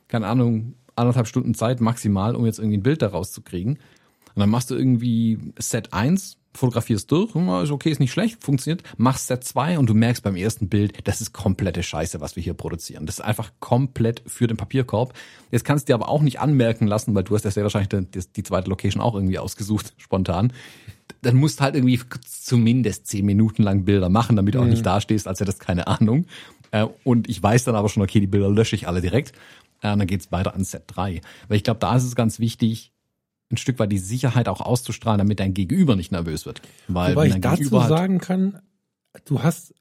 keine Ahnung, anderthalb Stunden Zeit maximal, um jetzt irgendwie ein Bild daraus zu kriegen. Und dann machst du irgendwie Set 1, fotografierst durch, ist okay, ist nicht schlecht, funktioniert, machst Set 2 und du merkst beim ersten Bild, das ist komplette Scheiße, was wir hier produzieren. Das ist einfach komplett für den Papierkorb. Jetzt kannst du dir aber auch nicht anmerken lassen, weil du hast ja sehr wahrscheinlich die, die zweite Location auch irgendwie ausgesucht, spontan. Dann musst halt irgendwie zumindest zehn Minuten lang Bilder machen, damit du auch mhm. nicht dastehst, als hättest keine Ahnung. Äh, und ich weiß dann aber schon, okay, die Bilder lösche ich alle direkt. Äh, dann geht's weiter an Set 3. Weil ich glaube, da ist es ganz wichtig, ein Stück weit die Sicherheit auch auszustrahlen, damit dein Gegenüber nicht nervös wird. Weil Wobei ich dazu Gegenüber sagen kann, du hast,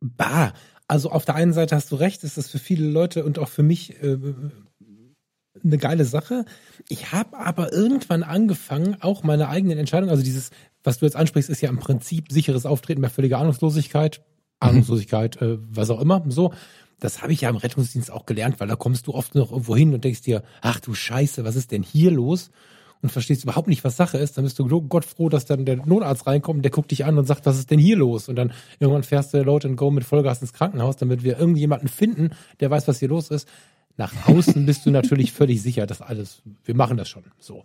bah, also auf der einen Seite hast du recht, ist das für viele Leute und auch für mich äh, eine geile Sache. Ich habe aber irgendwann angefangen, auch meine eigenen Entscheidungen, also dieses, was du jetzt ansprichst, ist ja im Prinzip sicheres Auftreten bei völliger Ahnungslosigkeit, mhm. Ahnungslosigkeit, äh, was auch immer, so. Das habe ich ja im Rettungsdienst auch gelernt, weil da kommst du oft noch irgendwo hin und denkst dir, ach du Scheiße, was ist denn hier los? Und verstehst überhaupt nicht, was Sache ist, dann bist du Gott froh, dass dann der Notarzt reinkommt, der guckt dich an und sagt, was ist denn hier los? Und dann irgendwann fährst du Load and Go mit Vollgas ins Krankenhaus, damit wir irgendjemanden finden, der weiß, was hier los ist. Nach außen bist du natürlich völlig sicher, dass alles, wir machen das schon so.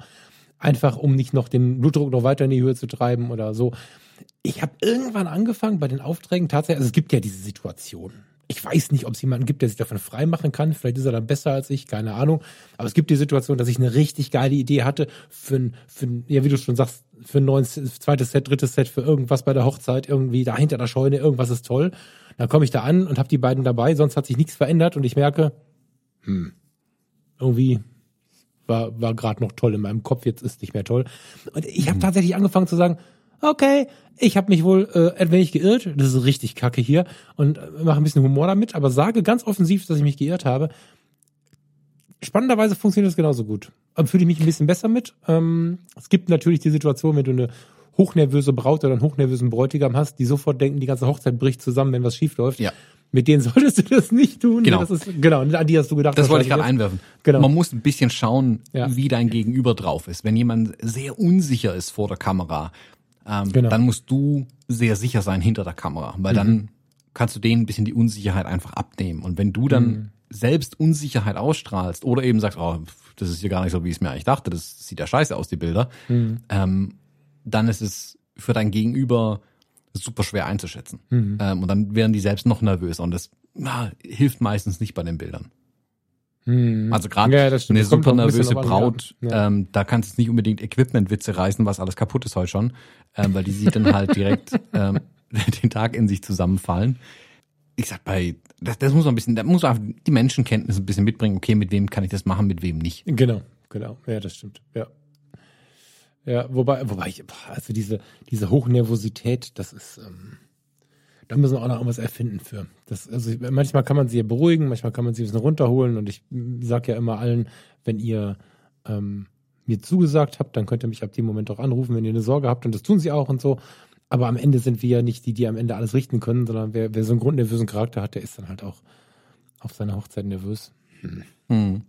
Einfach, um nicht noch den Blutdruck noch weiter in die Höhe zu treiben oder so. Ich habe irgendwann angefangen bei den Aufträgen tatsächlich, also es gibt ja diese Situation ich weiß nicht, ob es jemanden gibt, der sich davon freimachen kann. Vielleicht ist er dann besser als ich, keine Ahnung. Aber es gibt die Situation, dass ich eine richtig geile Idee hatte für ein, für ein ja, wie du schon sagst, für ein neues zweites Set, drittes Set, für irgendwas bei der Hochzeit, irgendwie da hinter der Scheune, irgendwas ist toll. Dann komme ich da an und habe die beiden dabei, sonst hat sich nichts verändert und ich merke, hm, irgendwie war, war gerade noch toll in meinem Kopf, jetzt ist nicht mehr toll. Und ich habe mhm. tatsächlich angefangen zu sagen, okay, ich habe mich wohl äh, ein wenig geirrt, das ist richtig kacke hier und äh, mache ein bisschen Humor damit, aber sage ganz offensiv, dass ich mich geirrt habe. Spannenderweise funktioniert das genauso gut. Ähm, Fühle ich mich ein bisschen besser mit. Ähm, es gibt natürlich die Situation, wenn du eine hochnervöse Braut oder einen hochnervösen Bräutigam hast, die sofort denken, die ganze Hochzeit bricht zusammen, wenn was schief läuft. Ja. Mit denen solltest du das nicht tun. Genau. Das ist, genau, an die hast du gedacht. Das wollte ich gerade einwerfen. Genau. Man muss ein bisschen schauen, Ja. wie dein Gegenüber drauf ist. Wenn jemand sehr unsicher ist vor der Kamera, ähm, Genau. dann musst du sehr sicher sein hinter der Kamera, weil Mhm. dann kannst du denen ein bisschen die Unsicherheit einfach abnehmen. Und wenn du dann Mhm. selbst Unsicherheit ausstrahlst oder eben sagst, oh, das ist hier gar nicht so, wie ich es mir eigentlich dachte, das sieht ja scheiße aus, die Bilder, Mhm. ähm, dann ist es für dein Gegenüber super schwer einzuschätzen. Mhm. Ähm, und dann werden die selbst noch nervöser und das na, hilft meistens nicht bei den Bildern. Mhm. Also gerade Ja, eine super ein nervöse Braut, ja. Ähm, da kannst du nicht unbedingt Equipment-Witze reißen, was alles kaputt ist heute schon, ähm, weil die sich dann halt direkt ähm, den Tag in sich zusammenfallen. Ich sag bei, das, das muss man ein bisschen, da muss man einfach die Menschenkenntnis ein bisschen mitbringen, okay, mit wem kann ich das machen, mit wem nicht. Genau, genau. Ja, das stimmt. Ja. Ja, wobei, wobei ich, also diese, diese Hochnervosität, das ist, ähm, da müssen wir auch noch irgendwas erfinden für. Das, also manchmal kann man sie ja beruhigen, manchmal kann man sie ein bisschen runterholen und ich sage ja immer allen, wenn ihr ähm, mir zugesagt habt, dann könnt ihr mich ab dem Moment auch anrufen, wenn ihr eine Sorge habt und das tun sie auch und so. Aber am Ende sind wir ja nicht die, die am Ende alles richten können, sondern wer, wer so einen grundnervösen Charakter hat, der ist dann halt auch auf seiner Hochzeit nervös. Hm.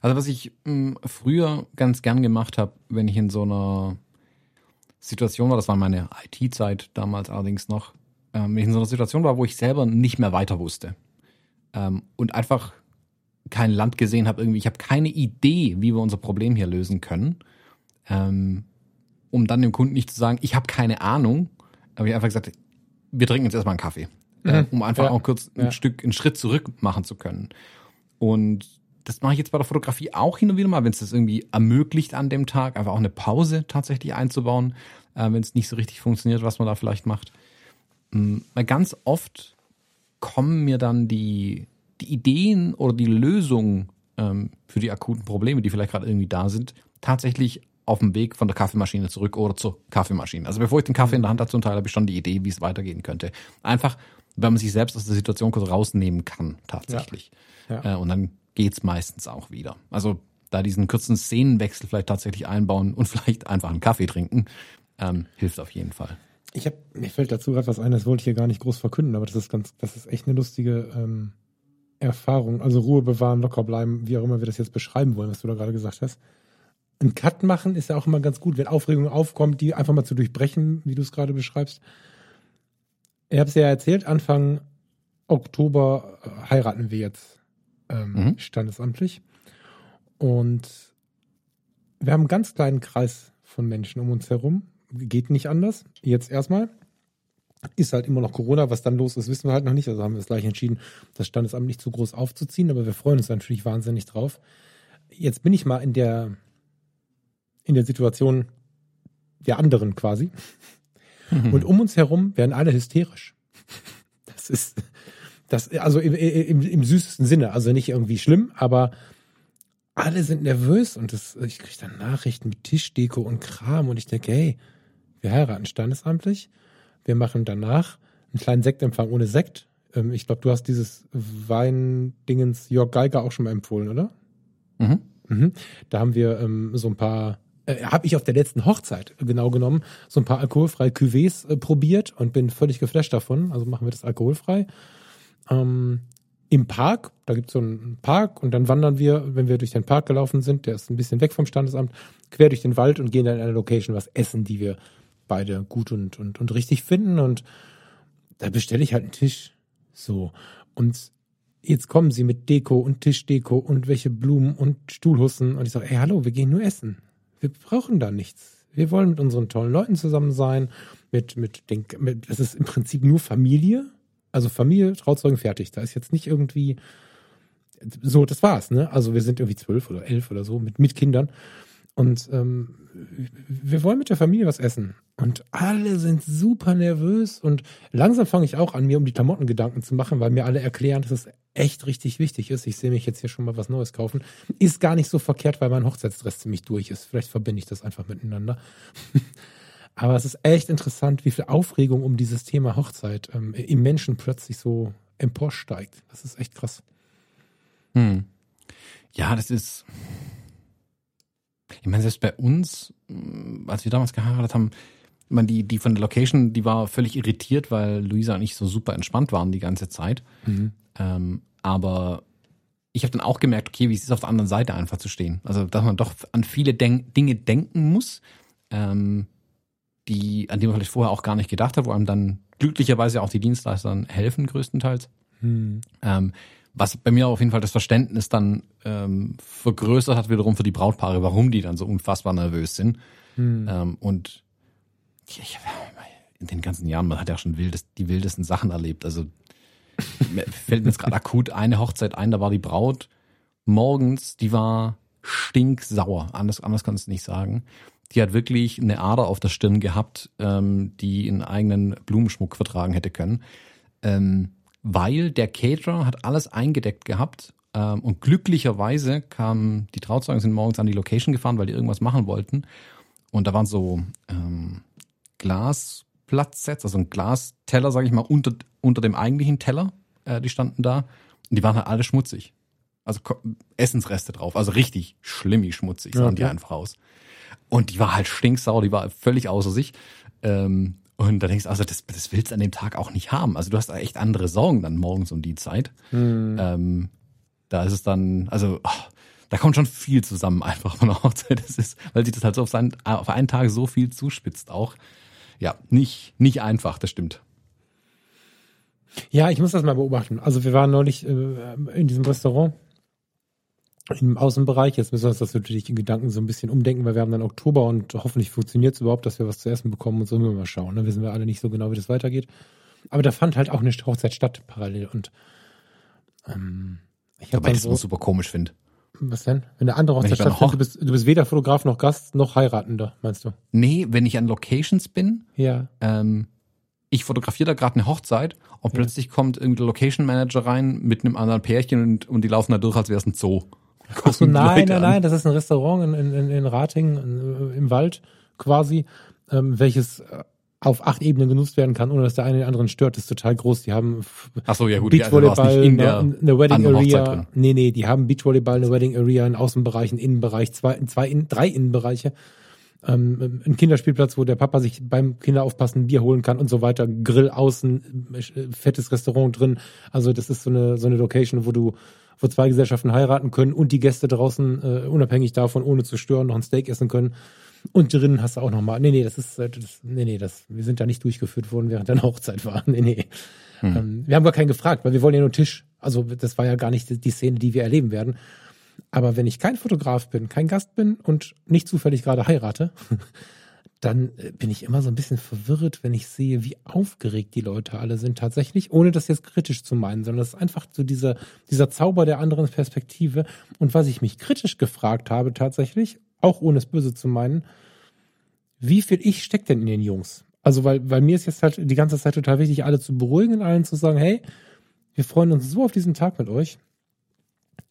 Also was ich mh, früher ganz gern gemacht habe, wenn ich in so einer Situation war, das war meine IT-Zeit damals allerdings noch, ähm, wenn ich in so einer Situation war, wo ich selber nicht mehr weiter wusste ähm, und einfach kein Land gesehen habe, irgendwie, ich habe keine Idee, wie wir unser Problem hier lösen können, ähm, um dann dem Kunden nicht zu sagen, ich habe keine Ahnung, habe ich einfach gesagt, wir trinken jetzt erstmal einen Kaffee, äh, Mhm. um einfach Ja. auch kurz ein Ja. Stück, einen Schritt zurück machen zu können. Und das mache ich jetzt bei der Fotografie auch hin und wieder mal, wenn es das irgendwie ermöglicht an dem Tag, einfach auch eine Pause tatsächlich einzubauen, äh, wenn es nicht so richtig funktioniert, was man da vielleicht macht. Mm, Weil ganz oft kommen mir dann die, die Ideen oder die Lösungen ähm, für die akuten Probleme, die vielleicht gerade irgendwie da sind, tatsächlich auf dem Weg von der Kaffeemaschine zurück oder zur Kaffeemaschine. Also bevor ich den Kaffee in der Hand hatte zum Teil, habe ich schon die Idee, wie es weitergehen könnte. Einfach, wenn man sich selbst aus der Situation kurz rausnehmen kann, tatsächlich. Ja. Äh, und dann geht's meistens auch wieder. Also da diesen kurzen Szenenwechsel vielleicht tatsächlich einbauen und vielleicht einfach einen Kaffee trinken, ähm, hilft auf jeden Fall. Ich habe mir fällt dazu gerade was ein, das wollte ich hier gar nicht groß verkünden, aber das ist ganz, das ist echt eine lustige ähm, Erfahrung. Also Ruhe bewahren, locker bleiben, wie auch immer wir das jetzt beschreiben wollen, was du da gerade gesagt hast. Ein Cut machen ist ja auch immer ganz gut, wenn Aufregung aufkommt, die einfach mal zu durchbrechen, wie du es gerade beschreibst. Ich habe es ja erzählt, Anfang Oktober äh, heiraten wir jetzt ähm, Mhm. standesamtlich. Und wir haben einen ganz kleinen Kreis von Menschen um uns herum. Geht nicht anders. Jetzt erstmal. Ist halt immer noch Corona. Was dann los ist, wissen wir halt noch nicht. Also haben wir es gleich entschieden, das Standesamt nicht zu groß aufzuziehen. Aber wir freuen uns natürlich wahnsinnig drauf. Jetzt bin ich mal in der, in der Situation der anderen quasi. Und um uns herum werden alle hysterisch. Das ist, das, also im, im, im süßesten Sinne. Also nicht irgendwie schlimm, aber alle sind nervös und das, ich kriege dann Nachrichten mit Tischdeko und Kram und ich denke, hey, wir heiraten standesamtlich. Wir machen danach einen kleinen Sektempfang ohne Sekt. Ähm, ich glaube, du hast dieses Weindingens Jörg Geiger auch schon mal empfohlen, oder? Mhm. Mhm. Da haben wir ähm, so ein paar, äh, habe ich auf der letzten Hochzeit genau genommen, so ein paar alkoholfreie Cuvées äh, probiert und bin völlig geflasht davon. Also machen wir das alkoholfrei. Ähm, Im Park, da gibt es so einen Park und dann wandern wir, wenn wir durch den Park gelaufen sind, der ist ein bisschen weg vom Standesamt, quer durch den Wald und gehen dann in eine Location was essen, die wir beide gut und, und, und richtig finden. Und da bestelle ich halt einen Tisch. So. Und jetzt kommen sie mit Deko und Tischdeko und welche Blumen und Stuhlhussen. Und ich sage, ey, hallo, wir gehen nur essen. Wir brauchen da nichts. Wir wollen mit unseren tollen Leuten zusammen sein. Mit, mit den, mit, das ist im Prinzip nur Familie. Also Familie, Trauzeugen, fertig. Da ist jetzt nicht irgendwie, so, das war's, ne? Also wir sind irgendwie zwölf oder elf oder so mit, mit Kindern. Und ähm, wir wollen mit der Familie was essen. Und alle sind super nervös und langsam fange ich auch an, mir um die Klamotten Gedanken zu machen, weil mir alle erklären, dass es echt richtig wichtig ist. Ich sehe mich jetzt hier schon mal was Neues kaufen. Ist gar nicht so verkehrt, weil mein Hochzeitsdress ziemlich durch ist. Vielleicht verbinde ich das einfach miteinander. Aber es ist echt interessant, wie viel Aufregung um dieses Thema Hochzeit ähm, im Menschen plötzlich so emporsteigt. Das ist echt krass. Hm. Ja, das ist. Ich meine, selbst bei uns, mm, als wir damals geheiratet haben, ich meine, die, die von der Location, die war völlig irritiert, weil Luisa und ich so super entspannt waren die ganze Zeit. Mhm. Ähm, aber ich habe dann auch gemerkt, okay, wie es ist auf der anderen Seite einfach zu stehen. Also, dass man doch an viele Denk Dinge denken muss, ähm, die, an die man vielleicht vorher auch gar nicht gedacht hat, wo einem dann glücklicherweise auch die Dienstleister helfen, größtenteils. Hm. Ähm, was bei mir auf jeden Fall das Verständnis dann ähm, vergrößert hat, wiederum für die Brautpaare, warum die dann so unfassbar nervös sind. Hm. Ähm, und ich, in den ganzen Jahren, man hat ja schon wildes, die wildesten Sachen erlebt. Also mir fällt mir jetzt gerade akut eine Hochzeit ein, da war die Braut morgens, die war stinksauer. Anders, anders kannst du nicht sagen. Die hat wirklich eine Ader auf der Stirn gehabt, ähm, die einen eigenen Blumenschmuck vertragen hätte können. Ähm, weil der Caterer hat alles eingedeckt gehabt ähm, und glücklicherweise kamen die Trauzeugen sind morgens an die Location gefahren, weil die irgendwas machen wollten und da waren so ähm, Glasplatzsets, also ein Glasteller, sage ich mal, unter unter dem eigentlichen Teller, äh, die standen da und die waren halt alle schmutzig. Also Essensreste drauf, also richtig schlimmig schmutzig sahen Ja, die okay. einfach aus. Und die war halt stinksauer, die war völlig außer sich. Ähm, und da denkst du, also das, das willst du an dem Tag auch nicht haben. Also du hast echt andere Sorgen dann morgens um die Zeit. Hm. Ähm, da ist es dann, also oh, da kommt schon viel zusammen einfach von der Hochzeit. Das ist, weil sich das halt so auf, seinen, auf einen Tag so viel zuspitzt auch. Ja, nicht, nicht einfach, das stimmt. Ja, ich muss das mal beobachten. Also wir waren neulich äh, in diesem Restaurant im Außenbereich. Jetzt müssen wir uns das natürlich in Gedanken so ein bisschen umdenken, weil wir haben dann Oktober und hoffentlich funktioniert es überhaupt, dass wir was zu essen bekommen und so müssen wir mal schauen. Ne? Wissen wir alle nicht so genau, wie das weitergeht. Aber da fand halt auch eine Hochzeit statt parallel und ähm, ich habe das so, super komisch finde. was denn? Wenn eine andere Hochzeit stattfindet, du bist, du bist weder Fotograf noch Gast noch Heiratender, meinst du? Nee, wenn ich an Locations bin, Ja. ähm, ich fotografiere da gerade eine Hochzeit und Ja. plötzlich kommt irgendwie der Location Manager rein mit einem anderen Pärchen und, und die laufen da durch, als wäre es ein Zoo. Ach so, nein, nein, nein, das ist ein Restaurant in, in, in, in Rating in, im Wald quasi, ähm, welches äh, auf acht Ebenen genutzt werden kann, ohne dass der eine den anderen stört. Das ist total groß. Die haben Ach so, ja gut, also Beachvolleyball, nicht in der eine Wedding Area. Nee, nee, die haben Beachvolleyball, eine Wedding Area, einen Außenbereich, einen Innenbereich, zwei, zwei in, drei Innenbereiche. Ähm, ein Kinderspielplatz, wo der Papa sich beim Kinderaufpassen Bier holen kann und so weiter. Grill außen, äh, fettes Restaurant drin. Also das ist so eine, so eine Location, wo du wo zwei Gesellschaften heiraten können und die Gäste draußen äh, unabhängig davon, ohne zu stören, noch ein Steak essen können. Und drinnen hast du auch noch mal. Nee, nee, das ist äh, das, nee, nee, das wir sind da nicht durchgeführt worden, während der Hochzeit war. Nee, nee. Ähm, wir haben gar keinen gefragt, weil wir wollen ja nur Tisch. Also das war ja gar nicht die Szene, die wir erleben werden. Aber wenn ich kein Fotograf bin, kein Gast bin und nicht zufällig gerade heirate, dann äh, bin ich immer so ein bisschen verwirrt, wenn ich sehe, wie aufgeregt die Leute alle sind tatsächlich, ohne das jetzt kritisch zu meinen, sondern das ist einfach so dieser, dieser Zauber der anderen Perspektive. Und was ich mich kritisch gefragt habe tatsächlich, auch ohne es böse zu meinen, wie viel ich steckt denn in den Jungs? Also, weil, weil mir ist jetzt halt die ganze Zeit total wichtig, alle zu beruhigen und allen zu sagen, hey, wir freuen uns so auf diesen Tag mit euch.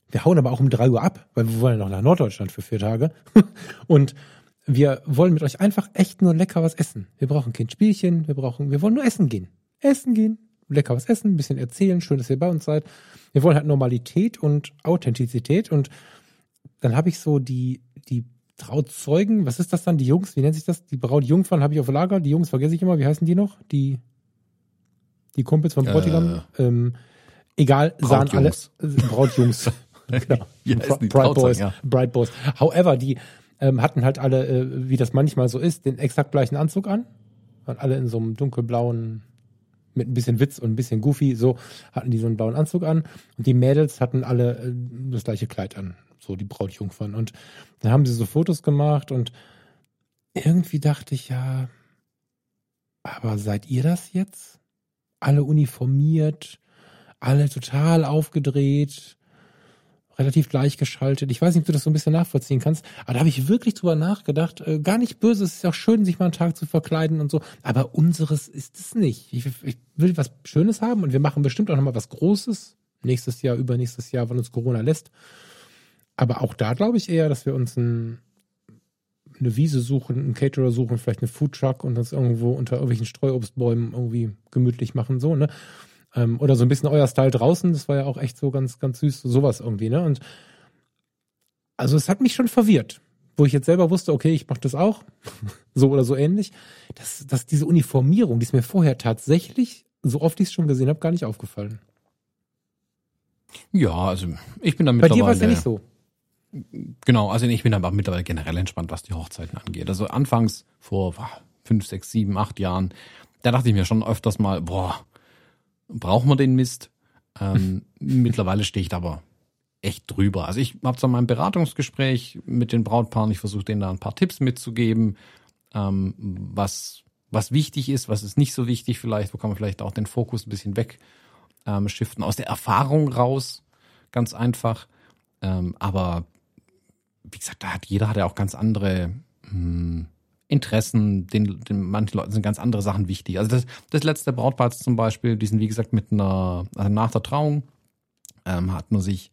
Wir hauen aber auch um drei Uhr ab, weil wir wollen ja noch nach Norddeutschland für vier Tage. Und wir wollen mit euch einfach echt nur lecker was essen. Wir brauchen kein Spielchen, wir brauchen, wir wollen nur essen gehen. Essen gehen, lecker was essen, ein bisschen erzählen, schön, dass ihr bei uns seid. Wir wollen halt Normalität und Authentizität und dann habe ich so die, die Trauzeugen, was ist das dann, die Jungs, wie nennt sich das? Die Braut Jungfern habe ich auf Lager, die Jungs vergesse ich immer, wie heißen die noch? Die, die Kumpels vom Bräutigam. Ähm, egal, sahen alle, Brautjungs. äh, Brautjungs. genau. Die Bright Boys, ja. Bright Boys. However, die ähm, hatten halt alle, äh, wie das manchmal so ist, den exakt gleichen Anzug an. Waren alle in so einem dunkelblauen, mit ein bisschen Witz und ein bisschen Goofy, so hatten die so einen blauen Anzug an. Und die Mädels hatten alle äh, das gleiche Kleid an, so die Brautjungfern. Und dann haben sie so Fotos gemacht und irgendwie dachte ich, ja, aber seid ihr das jetzt? Alle uniformiert, alle total aufgedreht, relativ gleichgeschaltet. Ich weiß nicht, ob du das so ein bisschen nachvollziehen kannst, aber da habe ich wirklich drüber nachgedacht. Äh, gar nicht böse, es ist auch schön, sich mal einen Tag zu verkleiden und so, aber unseres ist es nicht. Ich, ich will was Schönes haben und wir machen bestimmt auch nochmal was Großes. Nächstes Jahr, übernächstes Jahr, wenn uns Corona lässt. Aber auch da glaube ich eher, dass wir uns ein, eine Wiese suchen, einen Caterer suchen, vielleicht eine Foodtruck und das irgendwo unter irgendwelchen Streuobstbäumen irgendwie gemütlich machen, so, ne? Ähm, oder so ein bisschen euer Style draußen, das war ja auch echt so ganz, ganz süß, sowas irgendwie, ne? Und also es hat mich schon verwirrt, wo ich jetzt selber wusste, okay, ich mache das auch, so oder so ähnlich, dass, dass diese Uniformierung, die ist mir vorher tatsächlich, so oft ich es schon gesehen habe, gar nicht aufgefallen. Ja, also ich bin da Bei mittlerweile. dir war es ja nicht so. Genau, also ich bin aber mittlerweile generell entspannt, was die Hochzeiten angeht. Also anfangs vor boah, fünf, sechs, sieben, acht Jahren, da dachte ich mir schon öfters mal, boah, brauchen wir den Mist? Ähm, mittlerweile stehe ich da aber echt drüber. Also ich habe zwar mein Beratungsgespräch mit den Brautpaaren, ich versuche denen da ein paar Tipps mitzugeben, ähm, was, was wichtig ist, was ist nicht so wichtig vielleicht, wo kann man vielleicht auch den Fokus ein bisschen weg ähm, shiften, aus der Erfahrung raus, ganz einfach. Ähm, aber wie gesagt, da hat jeder hat ja auch ganz andere hm, Interessen, den, den manchen Leuten sind ganz andere Sachen wichtig. Also das, das letzte Brautpaar zum Beispiel, die sind wie gesagt mit einer, also nach der Trauung ähm, hat man sich,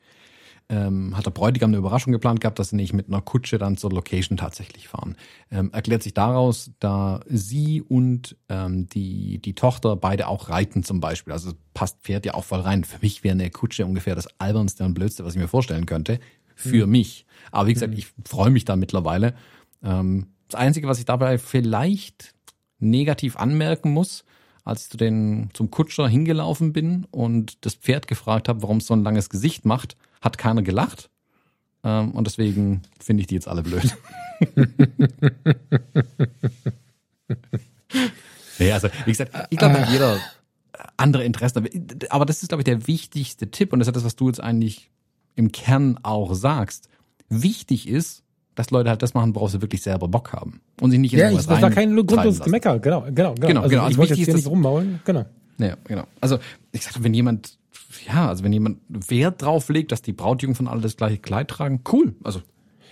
ähm, hat der Bräutigam eine Überraschung geplant gehabt, dass sie nicht mit einer Kutsche dann zur Location tatsächlich fahren. Ähm, erklärt sich daraus, da sie und ähm, die, die Tochter beide auch reiten zum Beispiel. Also passt Pferd ja auch voll rein. Für mich wäre eine Kutsche ungefähr das albernste und blödste, was ich mir vorstellen könnte. Für Mhm. mich. Aber wie gesagt, ich freue mich da mittlerweile. Ähm, das Einzige, was ich dabei vielleicht negativ anmerken muss, als ich zu den, zum Kutscher hingelaufen bin und das Pferd gefragt habe, warum es so ein langes Gesicht macht, hat keiner gelacht. Ähm, und deswegen finde ich die jetzt alle blöd. ja, also wie gesagt, ich glaube, jeder andere Interessen. Aber das ist, glaube ich, der wichtigste Tipp und das ist das, was du jetzt eigentlich im Kern auch sagst. Wichtig ist, dass Leute halt das machen, worauf sie wirklich selber Bock haben. Und sich nicht in Ja, ich, das war kein grundloses. Gemecker, genau, genau, genau. Genau, also genau. Ich Also wollte wichtig jetzt hier ist, nicht rummaulen, genau. Ja, genau. Also ich sag, wenn jemand, ja, also wenn jemand Wert drauf legt, dass die Brautjungfern alle das gleiche Kleid tragen, cool. Also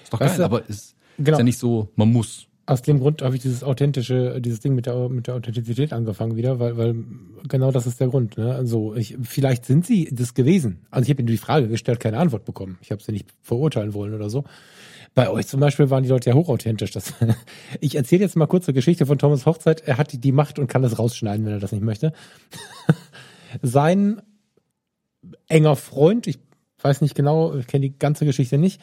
ist doch Weißt geil, du, aber es genau. ist ja nicht so, man muss. Aus dem Grund habe ich dieses authentische, dieses Ding mit der, mit der Authentizität angefangen wieder, weil, weil genau das ist der Grund. Ne? Also ich, vielleicht sind sie das gewesen. Also ich habe ihnen die Frage gestellt, keine Antwort bekommen. Ich habe sie nicht verurteilen wollen oder so. Bei euch zum Beispiel waren die Leute ja hochauthentisch. Das, ich erzähle jetzt mal kurz eine Geschichte von Thomas Hochzeit. Er hat die, die Macht und kann das rausschneiden, wenn er das nicht möchte. Sein enger Freund, ich weiß nicht genau, ich kenne die ganze Geschichte nicht,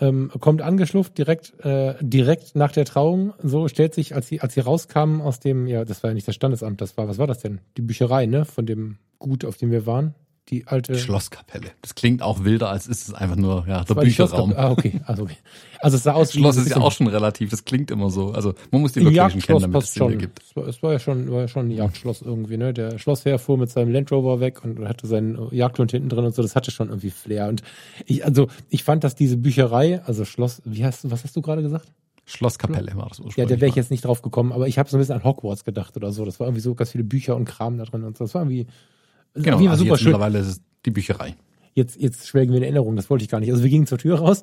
ähm, kommt angeschlufft direkt äh, direkt nach der Trauung so stellt sich als sie als sie rauskamen aus dem ja das war ja nicht das Standesamt das war was war das denn die Bücherei ne von dem Gut auf dem wir waren die alte Die Schlosskapelle. Das klingt auch wilder, als ist es einfach nur ja, der Bücherraum. Ah okay also okay also es sah aus Schloss ist ja auch schon relativ, das klingt immer so. Also man muss die Location kennen, damit es Sinn schon. ergibt. Es war, es war ja schon, war ja schon ein Jagdschloss irgendwie, ne? Der Schlossherr fuhr mit seinem Land Rover weg und hatte seinen Jagdhund hinten drin und so. Das hatte schon irgendwie Flair. Und ich, also, ich fand, dass diese Bücherei, also Schloss, wie hast du, was hast du gerade gesagt? Schlosskapelle war das ursprünglich. Ja, da wäre ich jetzt nicht drauf gekommen, aber ich habe so ein bisschen an Hogwarts gedacht oder so. Das war irgendwie so ganz viele Bücher und Kram da drin und so. Das war irgendwie, Genau, irgendwie also super jetzt schön. mittlerweile ist es die Bücherei. Jetzt, jetzt schwelgen wir in Erinnerung, das wollte ich gar nicht. Also wir gingen zur Tür raus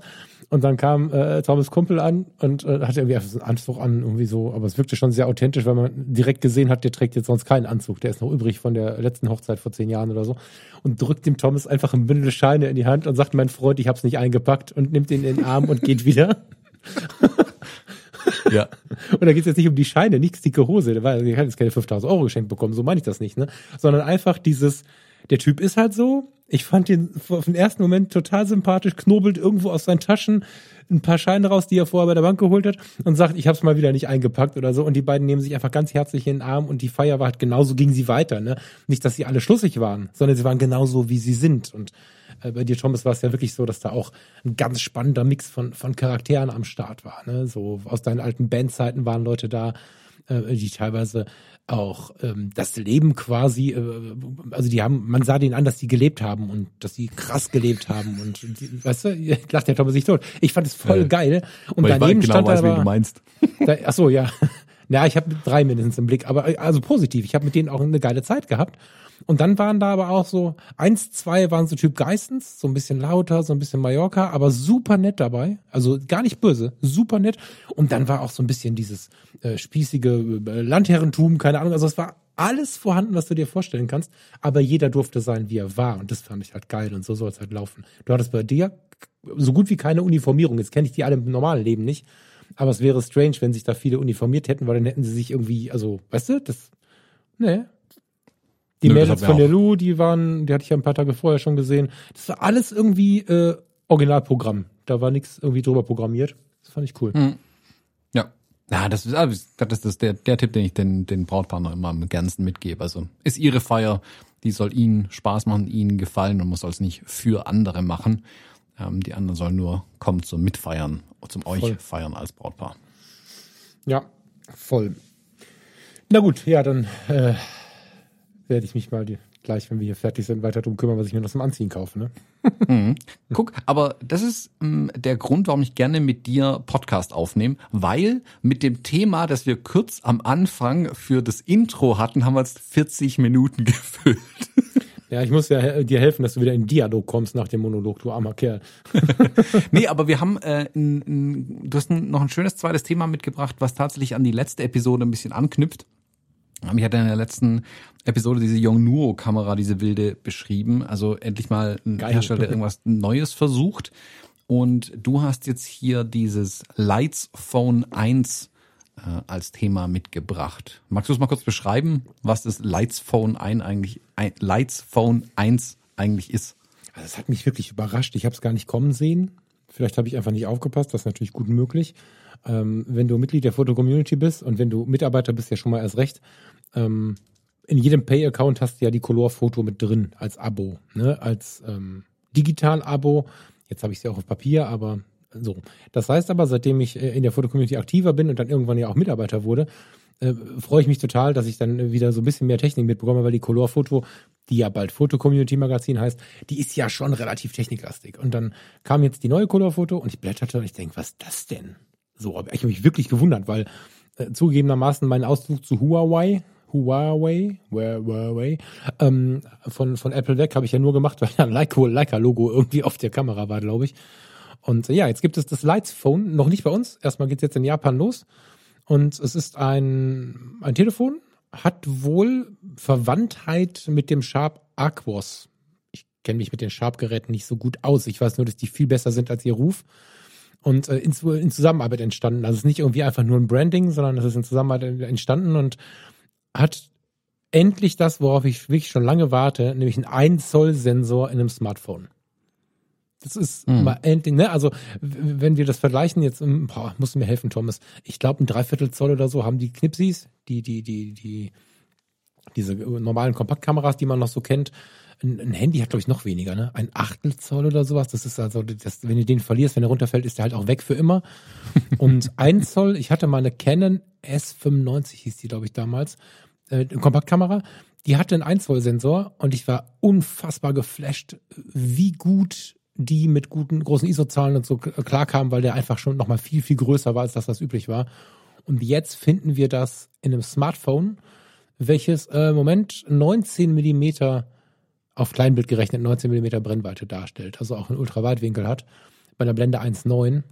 und dann kam äh, Thomas Kumpel an und äh, hatte irgendwie einfach so einen Anzug an, irgendwie so, aber es wirkte schon sehr authentisch, weil man direkt gesehen hat, der trägt jetzt sonst keinen Anzug. Der ist noch übrig von der letzten Hochzeit vor zehn Jahren oder so. Und drückt dem Thomas einfach ein Bündel Scheine in die Hand und sagt, mein Freund, ich hab's nicht eingepackt und nimmt ihn in den Arm und geht wieder. Ja. Und da geht es jetzt nicht um die Scheine, nichts dicke Hose, weil ich hat jetzt keine 5000 Euro geschenkt bekommen, so meine ich das nicht, ne? Sondern einfach dieses, der Typ ist halt so. Ich fand ihn auf den ersten Moment total sympathisch, knobelt irgendwo aus seinen Taschen ein paar Scheine raus, die er vorher bei der Bank geholt hat und sagt, ich habe es mal wieder nicht eingepackt oder so. Und die beiden nehmen sich einfach ganz herzlich in den Arm und die Feier war halt genauso, ging sie weiter. Ne? Nicht, dass sie alle schlussig waren, sondern sie waren genauso, wie sie sind. Und bei dir, Thomas, war es ja wirklich so, dass da auch ein ganz spannender Mix von, von Charakteren am Start war. Ne? So aus deinen alten Bandzeiten waren Leute da, äh, die teilweise auch ähm, das Leben quasi, äh, also die haben, man sah denen an, dass die gelebt haben und dass die krass gelebt haben und die, weißt du, lacht der Thomas sich tot. Ich fand es voll Ja. geil und Weil ich daneben genau stand weiß, wen aber, du meinst. da, ach so, ja. Ja, ich habe drei mindestens im Blick, aber äh, also positiv. Ich habe mit denen auch eine geile Zeit gehabt. Und dann waren da aber auch so eins, zwei waren so Typ Geistens, so ein bisschen lauter, so ein bisschen Mallorca, aber super nett dabei. Also gar nicht böse, super nett. Und dann war auch so ein bisschen dieses äh, spießige äh, Landherrentum, keine Ahnung. Also es war alles vorhanden, was du dir vorstellen kannst. Aber jeder durfte sein, wie er war. Und das fand ich halt geil. Und so soll es halt laufen. Du hattest bei dir so gut wie keine Uniformierung. Jetzt kenne ich die alle im normalen Leben nicht. Aber es wäre strange, wenn sich da viele uniformiert hätten, weil dann hätten sie sich irgendwie, also, weißt du, das, ne. Die Nö, Mädels von der Lu, die waren, die hatte ich ja ein paar Tage vorher schon gesehen. Das war alles irgendwie äh, Originalprogramm. Da war nichts irgendwie drüber programmiert. Das fand ich cool. Ja. Ja, das ist, ah, das ist der, der Tipp, den ich den, den Brautpaaren immer am ganzen mitgebe. Also ist ihre Feier, die soll ihnen Spaß machen, ihnen gefallen und man soll es nicht für andere machen. Ähm, die anderen sollen nur kommen zum Mitfeiern, zum euch Voll. feiern als Brautpaar. Ja, voll. Na gut, ja, dann äh, werde ich mich mal die, gleich, wenn wir hier fertig sind, weiter drum kümmern, was ich mir noch zum Anziehen kaufe. Ne? Guck, aber das ist ähm, der Grund, warum ich gerne mit dir Podcast aufnehme, weil mit dem Thema, das wir kurz am Anfang für das Intro hatten, haben wir jetzt 40 Minuten gefüllt. Ja, ich muss ja he- dir helfen, dass du wieder in Dialog kommst nach dem Monolog, du armer Kerl. Nee, aber wir haben, äh, n, n, du hast noch ein schönes zweites Thema mitgebracht, was tatsächlich an die letzte Episode ein bisschen anknüpft. Ich hatte in der letzten Episode diese Yongnuo-Kamera, diese wilde, beschrieben. Also endlich mal ein Geil. Hersteller, der irgendwas Neues versucht. Und du hast jetzt hier dieses Lights Phone 1 äh, als Thema mitgebracht. Magst du es mal kurz beschreiben, was das Lights Phone 1 eigentlich, ein, Lights Phone 1 eigentlich ist? Also das hat mich wirklich überrascht. Ich habe es gar nicht kommen sehen. Vielleicht habe ich einfach nicht aufgepasst. Das ist natürlich gut möglich. Ähm, wenn du Mitglied der Foto-Community bist und wenn du Mitarbeiter bist, ja schon mal erst recht. Ähm, in jedem Pay-Account hast du ja die Color-Foto mit drin als Abo, ne? als ähm, Digital-Abo. Jetzt habe ich sie auch auf Papier, aber so. Das heißt aber, seitdem ich äh, in der Foto-Community aktiver bin und dann irgendwann ja auch Mitarbeiter wurde, äh, freue ich mich total, dass ich dann wieder so ein bisschen mehr Technik mitbekomme, weil die Color Foto, die ja bald Foto Community Magazin heißt, die ist ja schon relativ techniklastig. Und dann kam jetzt die neue Color Foto und ich blätterte und ich denke, was ist das denn? So, aber ich habe mich wirklich gewundert, weil äh, zugegebenermaßen mein Ausflug zu Huawei, Huawei, Hua- Huawei, ähm, von, von Apple weg habe ich ja nur gemacht, weil ein Leica- Leica-Logo irgendwie auf der Kamera war, glaube ich. Und äh, ja, jetzt gibt es das Lights Phone, noch nicht bei uns. Erstmal geht es jetzt in Japan los. Und es ist ein, ein Telefon, hat wohl Verwandtheit mit dem Sharp Aquos. Ich kenne mich mit den Sharp-Geräten nicht so gut aus. Ich weiß nur, dass die viel besser sind als ihr Ruf. Und äh, in, in Zusammenarbeit entstanden. Also es ist nicht irgendwie einfach nur ein Branding, sondern es ist in Zusammenarbeit entstanden und hat endlich das, worauf ich wirklich schon lange warte, nämlich einen 1-Zoll-Sensor in einem Smartphone. Das ist Mhm. mal endlich, ne? Also, wenn wir das vergleichen, jetzt, ähm, boah, musst du mir helfen, Thomas. Ich glaube, ein Dreiviertel Zoll oder so haben die Knipsis, die, die, die, die, diese normalen Kompaktkameras, die man noch so kennt. Ein, ein Handy hat, glaube ich, noch weniger, ne? Ein Achtel Zoll oder sowas. Das ist also, das, wenn du den verlierst, wenn er runterfällt, ist der halt auch weg für immer. Und ein Zoll, ich hatte mal eine Canon S95, hieß die, glaube ich, damals, äh, eine Kompaktkamera. Die hatte einen 1 Zoll Sensor und ich war unfassbar geflasht, wie gut die mit guten großen ISO-Zahlen und so klarkamen, weil der einfach schon nochmal viel, viel größer war als das, was üblich war. Und jetzt finden wir das in einem Smartphone, welches äh, im Moment 19 Millimeter auf Kleinbild gerechnet 19 Millimeter Brennweite darstellt, also auch einen Ultraweitwinkel hat, bei einer Blende 1.9.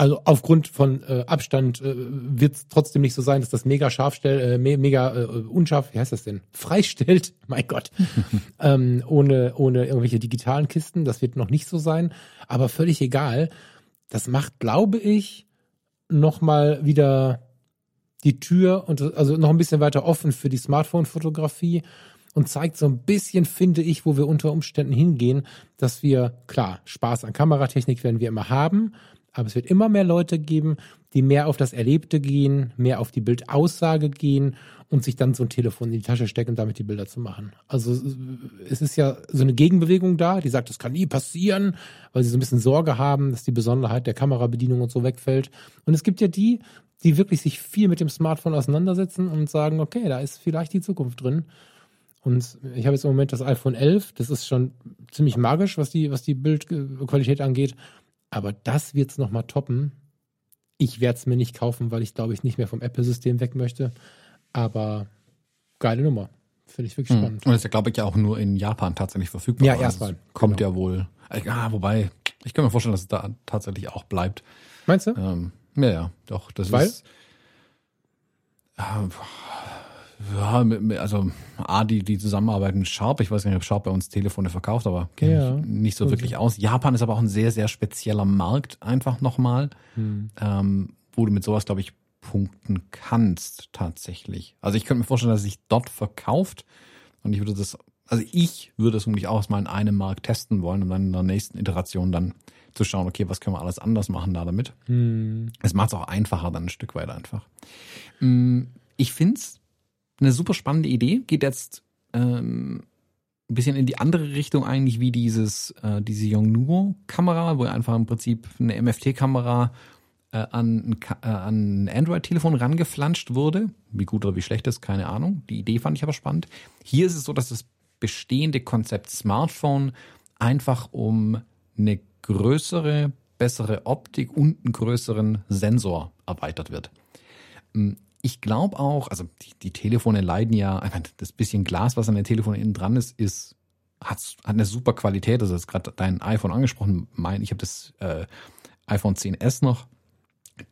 Also aufgrund von äh, Abstand äh, wird es trotzdem nicht so sein, dass das mega scharf stellt, äh, me mega äh, unscharf, wie heißt das denn? Freistellt, mein Gott. ähm, ohne, ohne irgendwelche digitalen Kisten. Das wird noch nicht so sein, aber völlig egal. Das macht, glaube ich, nochmal wieder die Tür und also noch ein bisschen weiter offen für die Smartphone-Fotografie und zeigt so ein bisschen, finde ich, wo wir unter Umständen hingehen, dass wir, klar, Spaß an Kameratechnik werden wir immer haben, aber es wird immer mehr Leute geben, die mehr auf das Erlebte gehen, mehr auf die Bildaussage gehen und sich dann so ein Telefon in die Tasche stecken damit die Bilder zu machen. Also es ist ja so eine Gegenbewegung da, die sagt, das kann nie passieren, weil sie so ein bisschen Sorge haben, dass die Besonderheit der Kamerabedienung und so wegfällt. Und es gibt ja die, die wirklich sich viel mit dem Smartphone auseinandersetzen und sagen, okay, da ist vielleicht die Zukunft drin. Und ich habe jetzt im Moment das iPhone 11, das ist schon ziemlich magisch, was die, was die Bildqualität angeht. Aber das wird's noch mal toppen. Ich werde es mir nicht kaufen, weil ich glaube ich nicht mehr vom Apple-System weg möchte. Aber geile Nummer. Finde ich wirklich Mhm. spannend. Und ist ja, glaube ich, ja auch nur in Japan tatsächlich verfügbar. Ja, Also erstmal. es Kommt Genau. ja wohl. äh, Ah, wobei, ich kann mir vorstellen, dass es da tatsächlich auch bleibt. Meinst du? Ähm, ja, ja, doch. Das Weil? ist. Äh, Ja, also A, die, die Zusammenarbeit mit Sharp, ich weiß nicht, ob Sharp bei uns Telefone verkauft, aber kenne ja, ich nicht so wirklich aus. Japan ist aber auch ein sehr, sehr spezieller Markt, einfach nochmal, hm. ähm, wo du mit sowas, glaube ich, punkten kannst, tatsächlich. Also ich könnte mir vorstellen, dass es sich dort verkauft und ich würde das, also ich würde es unbedingt auch mal in einem Markt testen wollen, um dann in der nächsten Iteration dann zu schauen, okay, was können wir alles anders machen da damit. Hm. Es macht es auch einfacher dann ein Stück weit einfach. Hm, ich finde es eine super spannende Idee. Geht jetzt ähm, ein bisschen in die andere Richtung eigentlich wie dieses äh, diese Yongnuo-Kamera, wo einfach im Prinzip eine MFT-Kamera äh, an, äh, an ein Android-Telefon rangeflanscht wurde. Wie gut oder wie schlecht ist, keine Ahnung. Die Idee fand ich aber spannend. Hier ist es so, dass das bestehende Konzept Smartphone einfach um eine größere, bessere Optik und einen größeren Sensor erweitert wird. Ich glaube auch, also die, die, Telefone leiden ja, das bisschen Glas, was an den Telefonen innen dran ist, ist hat, hat eine super Qualität. Also, das ist gerade dein iPhone angesprochen. Mein, ich habe das äh, iPhone 10s noch.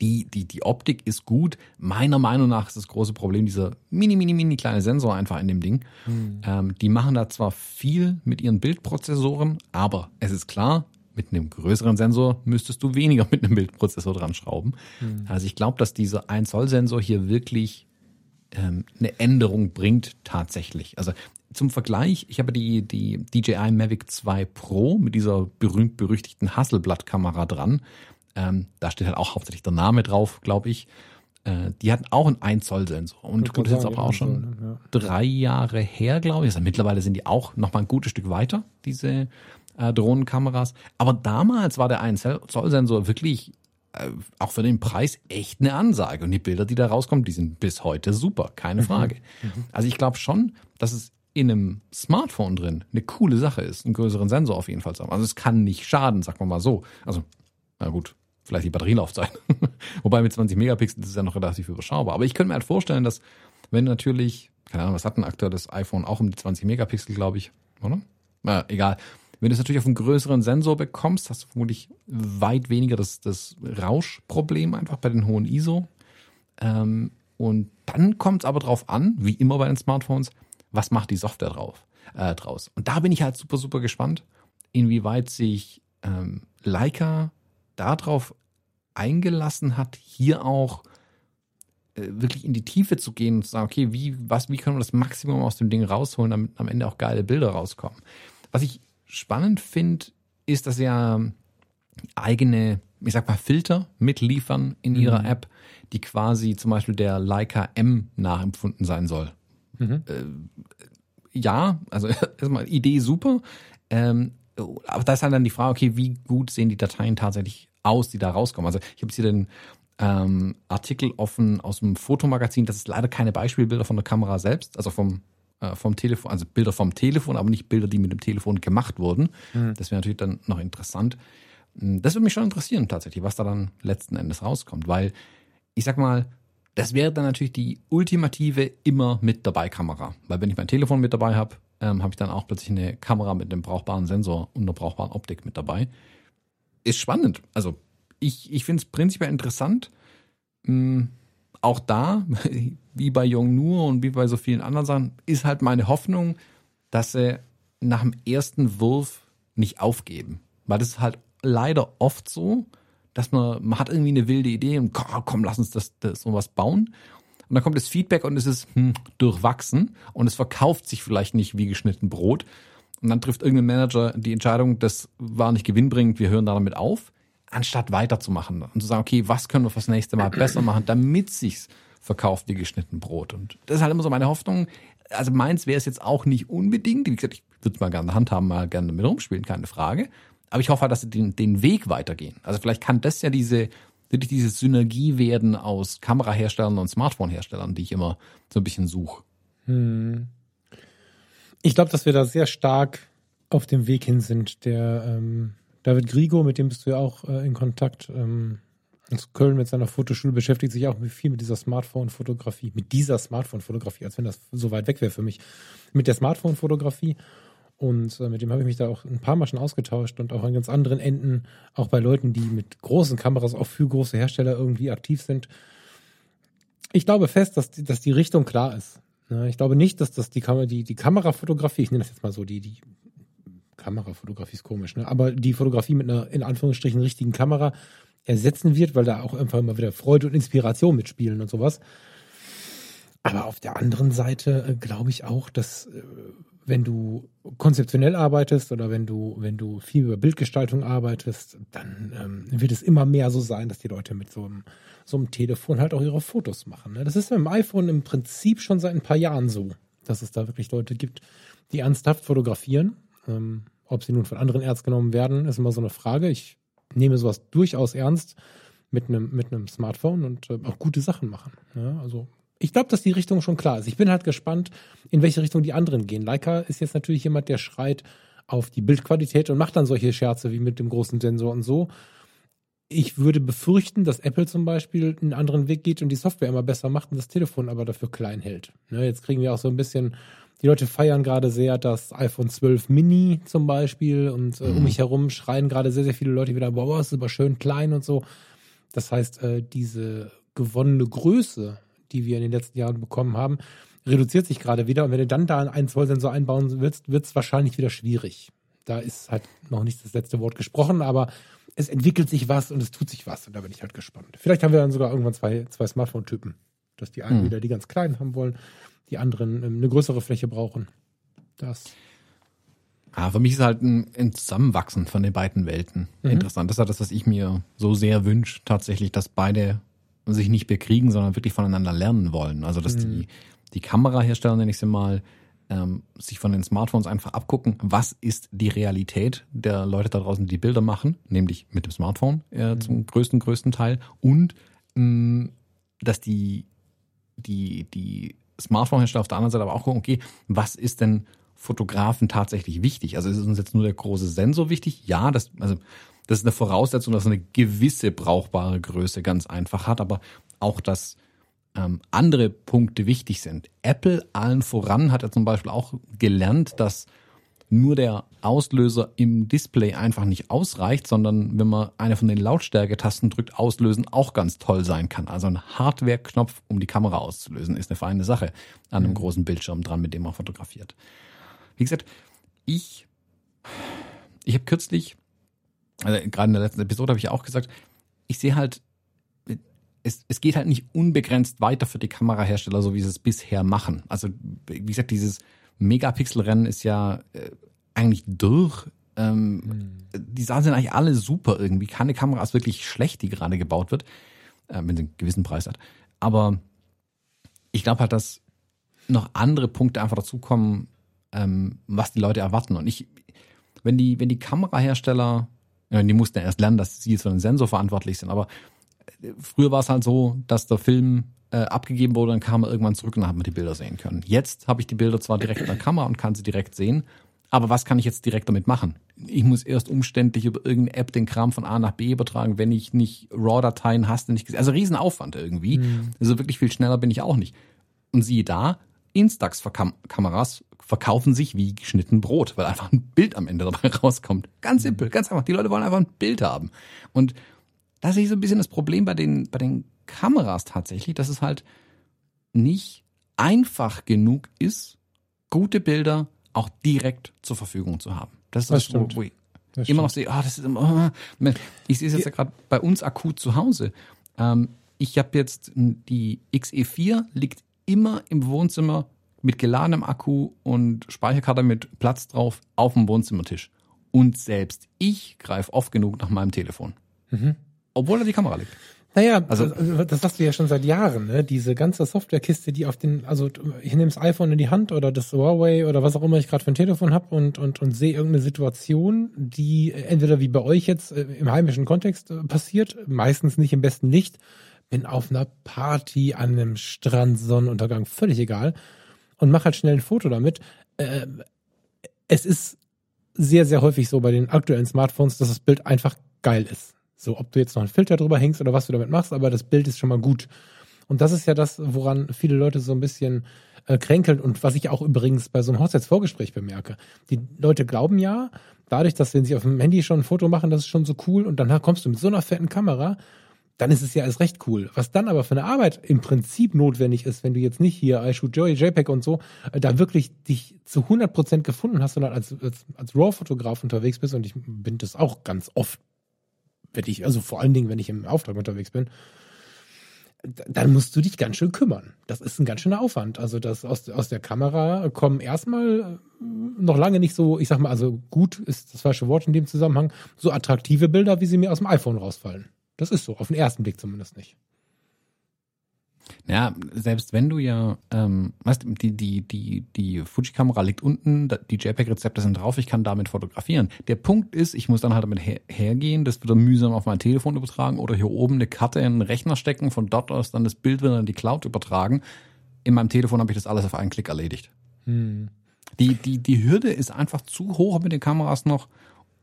Die, die, die Optik ist gut. Meiner Meinung nach ist das große Problem dieser mini, mini, mini kleine Sensor einfach in dem Ding. Mhm. Ähm, die machen da zwar viel mit ihren Bildprozessoren, aber es ist klar, mit einem größeren Sensor müsstest du weniger mit einem Bildprozessor dran schrauben. Mhm. Also ich glaube, dass dieser 1 Zoll Sensor hier wirklich ähm, eine Änderung bringt tatsächlich. Also zum Vergleich, ich habe die, die DJI Mavic 2 Pro mit dieser berühmt-berüchtigten Hasselblatt-Kamera dran. Ähm, da steht halt auch hauptsächlich der Name drauf, glaube ich. Äh, die hatten auch einen 1 Zoll Sensor. Und gut, das ist jetzt aber auch schon ja. drei Jahre her, glaube ich. Also mittlerweile sind die auch noch mal ein gutes Stück weiter, diese äh, Drohnenkameras. Aber damals war der 1 Zoll Sensor wirklich äh, auch für den Preis echt eine Ansage. Und die Bilder, die da rauskommen, die sind bis heute super, keine mhm. Frage. Mhm. Also ich glaube schon, dass es in einem Smartphone drin eine coole Sache ist, einen größeren Sensor auf jeden Fall zu haben. Also es kann nicht schaden, sagen wir mal so. Also, na gut, vielleicht die Batterielaufzeit. Wobei mit 20 Megapixel ist es ja noch relativ überschaubar. Aber ich könnte mir halt vorstellen, dass wenn natürlich, keine Ahnung, was hat ein aktuelles iPhone auch um die 20 Megapixel, glaube ich, oder? Na, egal. Wenn du es natürlich auf einen größeren Sensor bekommst, hast du vermutlich weit weniger das, das Rauschproblem einfach bei den hohen ISO. Ähm, und dann kommt es aber drauf an, wie immer bei den Smartphones, was macht die Software drauf, äh, draus. Und da bin ich halt super, super gespannt, inwieweit sich ähm, Leica darauf eingelassen hat, hier auch äh, wirklich in die Tiefe zu gehen und zu sagen, okay, wie, was, wie können wir das Maximum aus dem Ding rausholen, damit am Ende auch geile Bilder rauskommen. Was ich spannend finde, ist, dass sie ja eigene, ich sag mal, Filter mitliefern in ihrer mhm. App, die quasi zum Beispiel der Leica M nachempfunden sein soll. Mhm. Äh, ja, also erstmal Idee super. Ähm, aber da ist halt dann die Frage, okay, wie gut sehen die Dateien tatsächlich aus, die da rauskommen? Also ich habe jetzt hier den ähm, Artikel offen aus dem Fotomagazin. Das ist leider keine Beispielbilder von der Kamera selbst, also vom vom Telefon, also Bilder vom Telefon, aber nicht Bilder, die mit dem Telefon gemacht wurden. Mhm. Das wäre natürlich dann noch interessant. Hm, das würde mich schon interessieren tatsächlich, was da dann letzten Endes rauskommt, weil ich sag mal, das wäre dann natürlich die ultimative immer mit dabei Kamera, weil wenn ich mein Telefon mit dabei habe, ähm, habe ich dann auch plötzlich eine Kamera mit einem brauchbaren Sensor und einer brauchbaren Optik mit dabei. Ist spannend. Also ich, ich finde es prinzipiell interessant. Hm, auch da, wie bei Nur und wie bei so vielen anderen Sachen, ist halt meine Hoffnung, dass sie nach dem ersten Wurf nicht aufgeben. Weil das ist halt leider oft so, dass man, man hat irgendwie eine wilde Idee und komm, komm lass uns das, das sowas bauen. Und dann kommt das Feedback und es ist hm, durchwachsen und es verkauft sich vielleicht nicht wie geschnitten Brot. Und dann trifft irgendein Manager die Entscheidung, das war nicht gewinnbringend, wir hören damit auf anstatt weiterzumachen und zu sagen, okay, was können wir fürs nächste Mal besser machen, damit sich's verkauft wie geschnitten Brot. Und das ist halt immer so meine Hoffnung. Also meins wäre es jetzt auch nicht unbedingt. Wie gesagt, ich würde es mal gerne in der Hand haben, mal gerne damit rumspielen, keine Frage. Aber ich hoffe halt, dass sie den, den Weg weitergehen. Also vielleicht kann das ja diese, wirklich diese Synergie werden aus Kameraherstellern und Smartphone-Herstellern, die ich immer so ein bisschen suche. Hm. Ich glaube, dass wir da sehr stark auf dem Weg hin sind, der ähm, David Grigo, mit dem bist du ja auch äh, in Kontakt. Ähm, aus Köln mit seiner Fotoschule beschäftigt sich auch viel mit dieser Smartphone-Fotografie, mit dieser Smartphone-Fotografie, als wenn das so weit weg wäre für mich, mit der Smartphone-Fotografie. Und äh, mit dem habe ich mich da auch ein paar Mal schon ausgetauscht und auch an ganz anderen Enden, auch bei Leuten, die mit großen Kameras auch für große Hersteller irgendwie aktiv sind. Ich glaube fest, dass die, dass die Richtung klar ist. Ne, ich glaube nicht, dass das die, Kam die, die Kamerafotografie, ich nenne das jetzt mal so, die, die Kamerafotografie ist komisch, ne? aber die Fotografie mit einer in Anführungsstrichen richtigen Kamera ersetzen wird, weil da auch einfach immer wieder Freude und Inspiration mitspielen und sowas. Aber auf der anderen Seite äh, glaube ich auch, dass äh, wenn du konzeptionell arbeitest oder wenn du, wenn du viel über Bildgestaltung arbeitest, dann ähm, wird es immer mehr so sein, dass die Leute mit so einem, so einem Telefon halt auch ihre Fotos machen. Ne? Das ist mit dem iPhone im Prinzip schon seit ein paar Jahren so, dass es da wirklich Leute gibt, die ernsthaft fotografieren. Ähm, ob sie nun von anderen ernst genommen werden, ist immer so eine Frage. Ich nehme sowas durchaus ernst mit einem, mit einem Smartphone und äh, auch gute Sachen machen. Ja, also ich glaube, dass die Richtung schon klar ist. Ich bin halt gespannt, in welche Richtung die anderen gehen. Leica ist jetzt natürlich jemand, der schreit auf die Bildqualität und macht dann solche Scherze wie mit dem großen Sensor und so. Ich würde befürchten, dass Apple zum Beispiel einen anderen Weg geht und die Software immer besser macht und das Telefon aber dafür klein hält. Ne, jetzt kriegen wir auch so ein bisschen, die Leute feiern gerade sehr das iPhone 12 Mini zum Beispiel und äh, um mhm. mich herum schreien gerade sehr, sehr viele Leute wieder, boah, das ist aber schön klein und so. Das heißt, äh, diese gewonnene Größe die wir in den letzten Jahren bekommen haben, reduziert sich gerade wieder. Und wenn du dann da einen Zollsensor einbauen willst, wird es wahrscheinlich wieder schwierig. Da ist halt noch nicht das letzte Wort gesprochen, aber es entwickelt sich was und es tut sich was. Und da bin ich halt gespannt. Vielleicht haben wir dann sogar irgendwann zwei, zwei Smartphone-Typen. Dass die einen hm. wieder die ganz kleinen haben wollen, die anderen ähm, eine größere Fläche brauchen. Das. Ja, für mich ist halt ein, ein Zusammenwachsen von den beiden Welten mhm. interessant. Das ist halt das, was ich mir so sehr wünsche, tatsächlich, dass beide sich nicht bekriegen, sondern wirklich voneinander lernen wollen. Also dass mhm. die, die Kamerahersteller, nenne ich sie mal, ähm, sich von den Smartphones einfach abgucken, was ist die Realität der Leute da draußen, die Bilder machen, nämlich mit dem Smartphone äh, mhm. zum größten, größten Teil und mh, dass die, die, die Smartphone-Hersteller auf der anderen Seite aber auch gucken, okay, was ist denn Fotografen tatsächlich wichtig? Also ist uns jetzt nur der große Sensor wichtig? Ja, das, also das ist eine Voraussetzung, dass eine gewisse brauchbare Größe ganz einfach hat, aber auch, dass ähm, andere Punkte wichtig sind. Apple allen voran hat ja zum Beispiel auch gelernt, dass nur der Auslöser im Display einfach nicht ausreicht, sondern wenn man eine von den Lautstärketasten drückt, auslösen auch ganz toll sein kann. Also ein Hardware-Knopf, um die Kamera auszulösen, ist eine feine Sache an einem mhm. großen Bildschirm dran, mit dem man fotografiert. Wie gesagt, ich, ich habe kürzlich also gerade in der letzten Episode habe ich auch gesagt, ich sehe halt, es, es geht halt nicht unbegrenzt weiter für die Kamerahersteller, so wie sie es bisher machen. Also, wie gesagt, dieses Megapixel-Rennen ist ja äh, eigentlich durch. Ähm, mhm. Die Sachen sind eigentlich alle super irgendwie. Keine Kamera ist wirklich schlecht, die gerade gebaut wird, äh, wenn sie einen gewissen Preis hat. Aber ich glaube halt, dass noch andere Punkte einfach dazukommen, ähm, was die Leute erwarten. Und ich, wenn die, wenn die Kamerahersteller die mussten ja erst lernen, dass sie jetzt für den Sensor verantwortlich sind. Aber äh, früher war es halt so, dass der Film äh, abgegeben wurde, dann kam er irgendwann zurück und dann hat man die Bilder sehen können. Jetzt habe ich die Bilder zwar direkt in der Kamera und kann sie direkt sehen, aber was kann ich jetzt direkt damit machen? Ich muss erst umständlich über irgendeine App den Kram von A nach B übertragen, wenn ich nicht RAW-Dateien hast, nicht gesehen. Also Riesenaufwand irgendwie. Mhm. Also wirklich viel schneller bin ich auch nicht. Und siehe da, Instax-Kameras verkaufen sich wie geschnitten Brot, weil einfach ein Bild am Ende dabei rauskommt. Ganz simpel, ganz einfach. Die Leute wollen einfach ein Bild haben. Und da sehe ich so ein bisschen das Problem bei den, bei den Kameras tatsächlich, dass es halt nicht einfach genug ist, gute Bilder auch direkt zur Verfügung zu haben. Das ist das, das wo, wo ich das immer noch sehe, ah, das ist immer, oh, ich sehe es jetzt ja gerade bei uns akut zu Hause. Ähm, ich habe jetzt die XE4 liegt immer im Wohnzimmer mit geladenem Akku und Speicherkarte mit Platz drauf auf dem Wohnzimmertisch. Und selbst ich greife oft genug nach meinem Telefon. Mhm. Obwohl da die Kamera liegt. Naja, also, also das sagst du ja schon seit Jahren, ne? Diese ganze Softwarekiste, die auf den, also ich nehme das iPhone in die Hand oder das Huawei oder was auch immer ich gerade für ein Telefon habe und, und, und sehe irgendeine Situation, die entweder wie bei euch jetzt äh, im heimischen Kontext äh, passiert, meistens nicht im besten Licht, bin auf einer Party an einem Strand, Sonnenuntergang, völlig egal und mach halt schnell ein Foto damit. Äh, es ist sehr, sehr häufig so bei den aktuellen Smartphones, dass das Bild einfach geil ist. So, ob du jetzt noch einen Filter drüber hängst oder was du damit machst, aber das Bild ist schon mal gut. Und das ist ja das, woran viele Leute so ein bisschen äh, kränkeln und was ich auch übrigens bei so einem Hochzeitsvorgespräch bemerke. Die Leute glauben ja, dadurch, dass wenn sie auf dem Handy schon ein Foto machen, das ist schon so cool und dann kommst du mit so einer fetten Kamera, dann ist es ja erst recht cool. Was dann aber für eine Arbeit im Prinzip notwendig ist, wenn du jetzt nicht hier iShoot Joy, JPEG und so, äh, da wirklich dich zu 100% gefunden hast, sondern als, als, als RAW-Fotograf unterwegs bist und ich bin das auch ganz oft, wenn ich, also vor allen Dingen, wenn ich im Auftrag unterwegs bin, dann musst du dich ganz schön kümmern. Das ist ein ganz schöner Aufwand. Also das aus, aus der Kamera kommen erstmal äh, noch lange nicht so, ich sag mal, also gut ist das falsche Wort in dem Zusammenhang, so attraktive Bilder, wie sie mir aus dem iPhone rausfallen. Das ist so, auf den ersten Blick zumindest nicht. Ja, selbst wenn du ja, ähm, weißt du, die, die, die, die Fuji-Kamera liegt unten, die JPEG-Rezepte sind drauf, ich kann damit fotografieren. Der Punkt ist, ich muss dann halt damit her hergehen, das wieder mühsam auf mein Telefon übertragen oder hier oben eine Karte in einen Rechner stecken, von dort aus dann das Bild wieder in die Cloud übertragen. In meinem Telefon habe ich das alles auf einen Klick erledigt. Hm. Die, die, die Hürde ist einfach zu hoch mit den Kameras noch,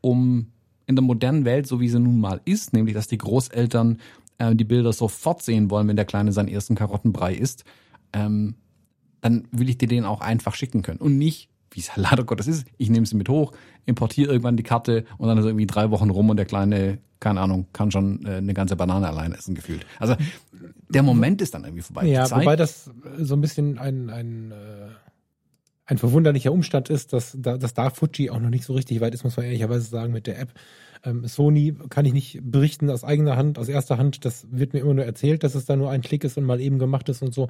um in der modernen Welt, so wie sie nun mal ist, nämlich dass die Großeltern äh, die Bilder sofort sehen wollen, wenn der Kleine seinen ersten Karottenbrei isst, ähm, dann will ich dir den auch einfach schicken können. Und nicht, wie es leider Gottes ist, ich nehme sie mit hoch, importiere irgendwann die Karte und dann ist irgendwie drei Wochen rum und der Kleine, keine Ahnung, kann schon äh, eine ganze Banane allein essen gefühlt. Also der Moment ist dann irgendwie vorbei. Ja, wobei das so ein bisschen ein, ein äh ein verwunderlicher Umstand ist, dass, dass da Fuji auch noch nicht so richtig weit ist, muss man ehrlicherweise sagen, mit der App. Ähm, Sony kann ich nicht berichten aus eigener Hand, aus erster Hand. Das wird mir immer nur erzählt, dass es da nur ein Klick ist und mal eben gemacht ist und so.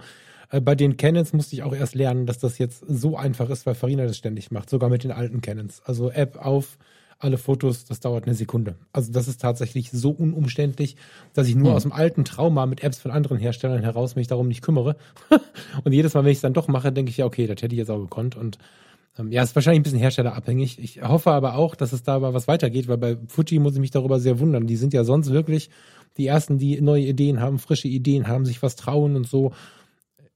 Äh, bei den Canons musste ich auch erst lernen, dass das jetzt so einfach ist, weil Farina das ständig macht, sogar mit den alten Canons. Also App auf, alle Fotos, das dauert eine Sekunde. Also das ist tatsächlich so unumständlich, dass ich nur mhm. aus dem alten Trauma mit Apps von anderen Herstellern heraus mich darum nicht kümmere. und jedes Mal, wenn ich es dann doch mache, denke ich ja, okay, das hätte ich jetzt auch gekonnt. Und ja, ist wahrscheinlich ein bisschen herstellerabhängig. Ich hoffe aber auch, dass es da mal was weitergeht, weil bei Fuji muss ich mich darüber sehr wundern. Die sind ja sonst wirklich die ersten, die neue Ideen haben, frische Ideen haben, sich was trauen und so.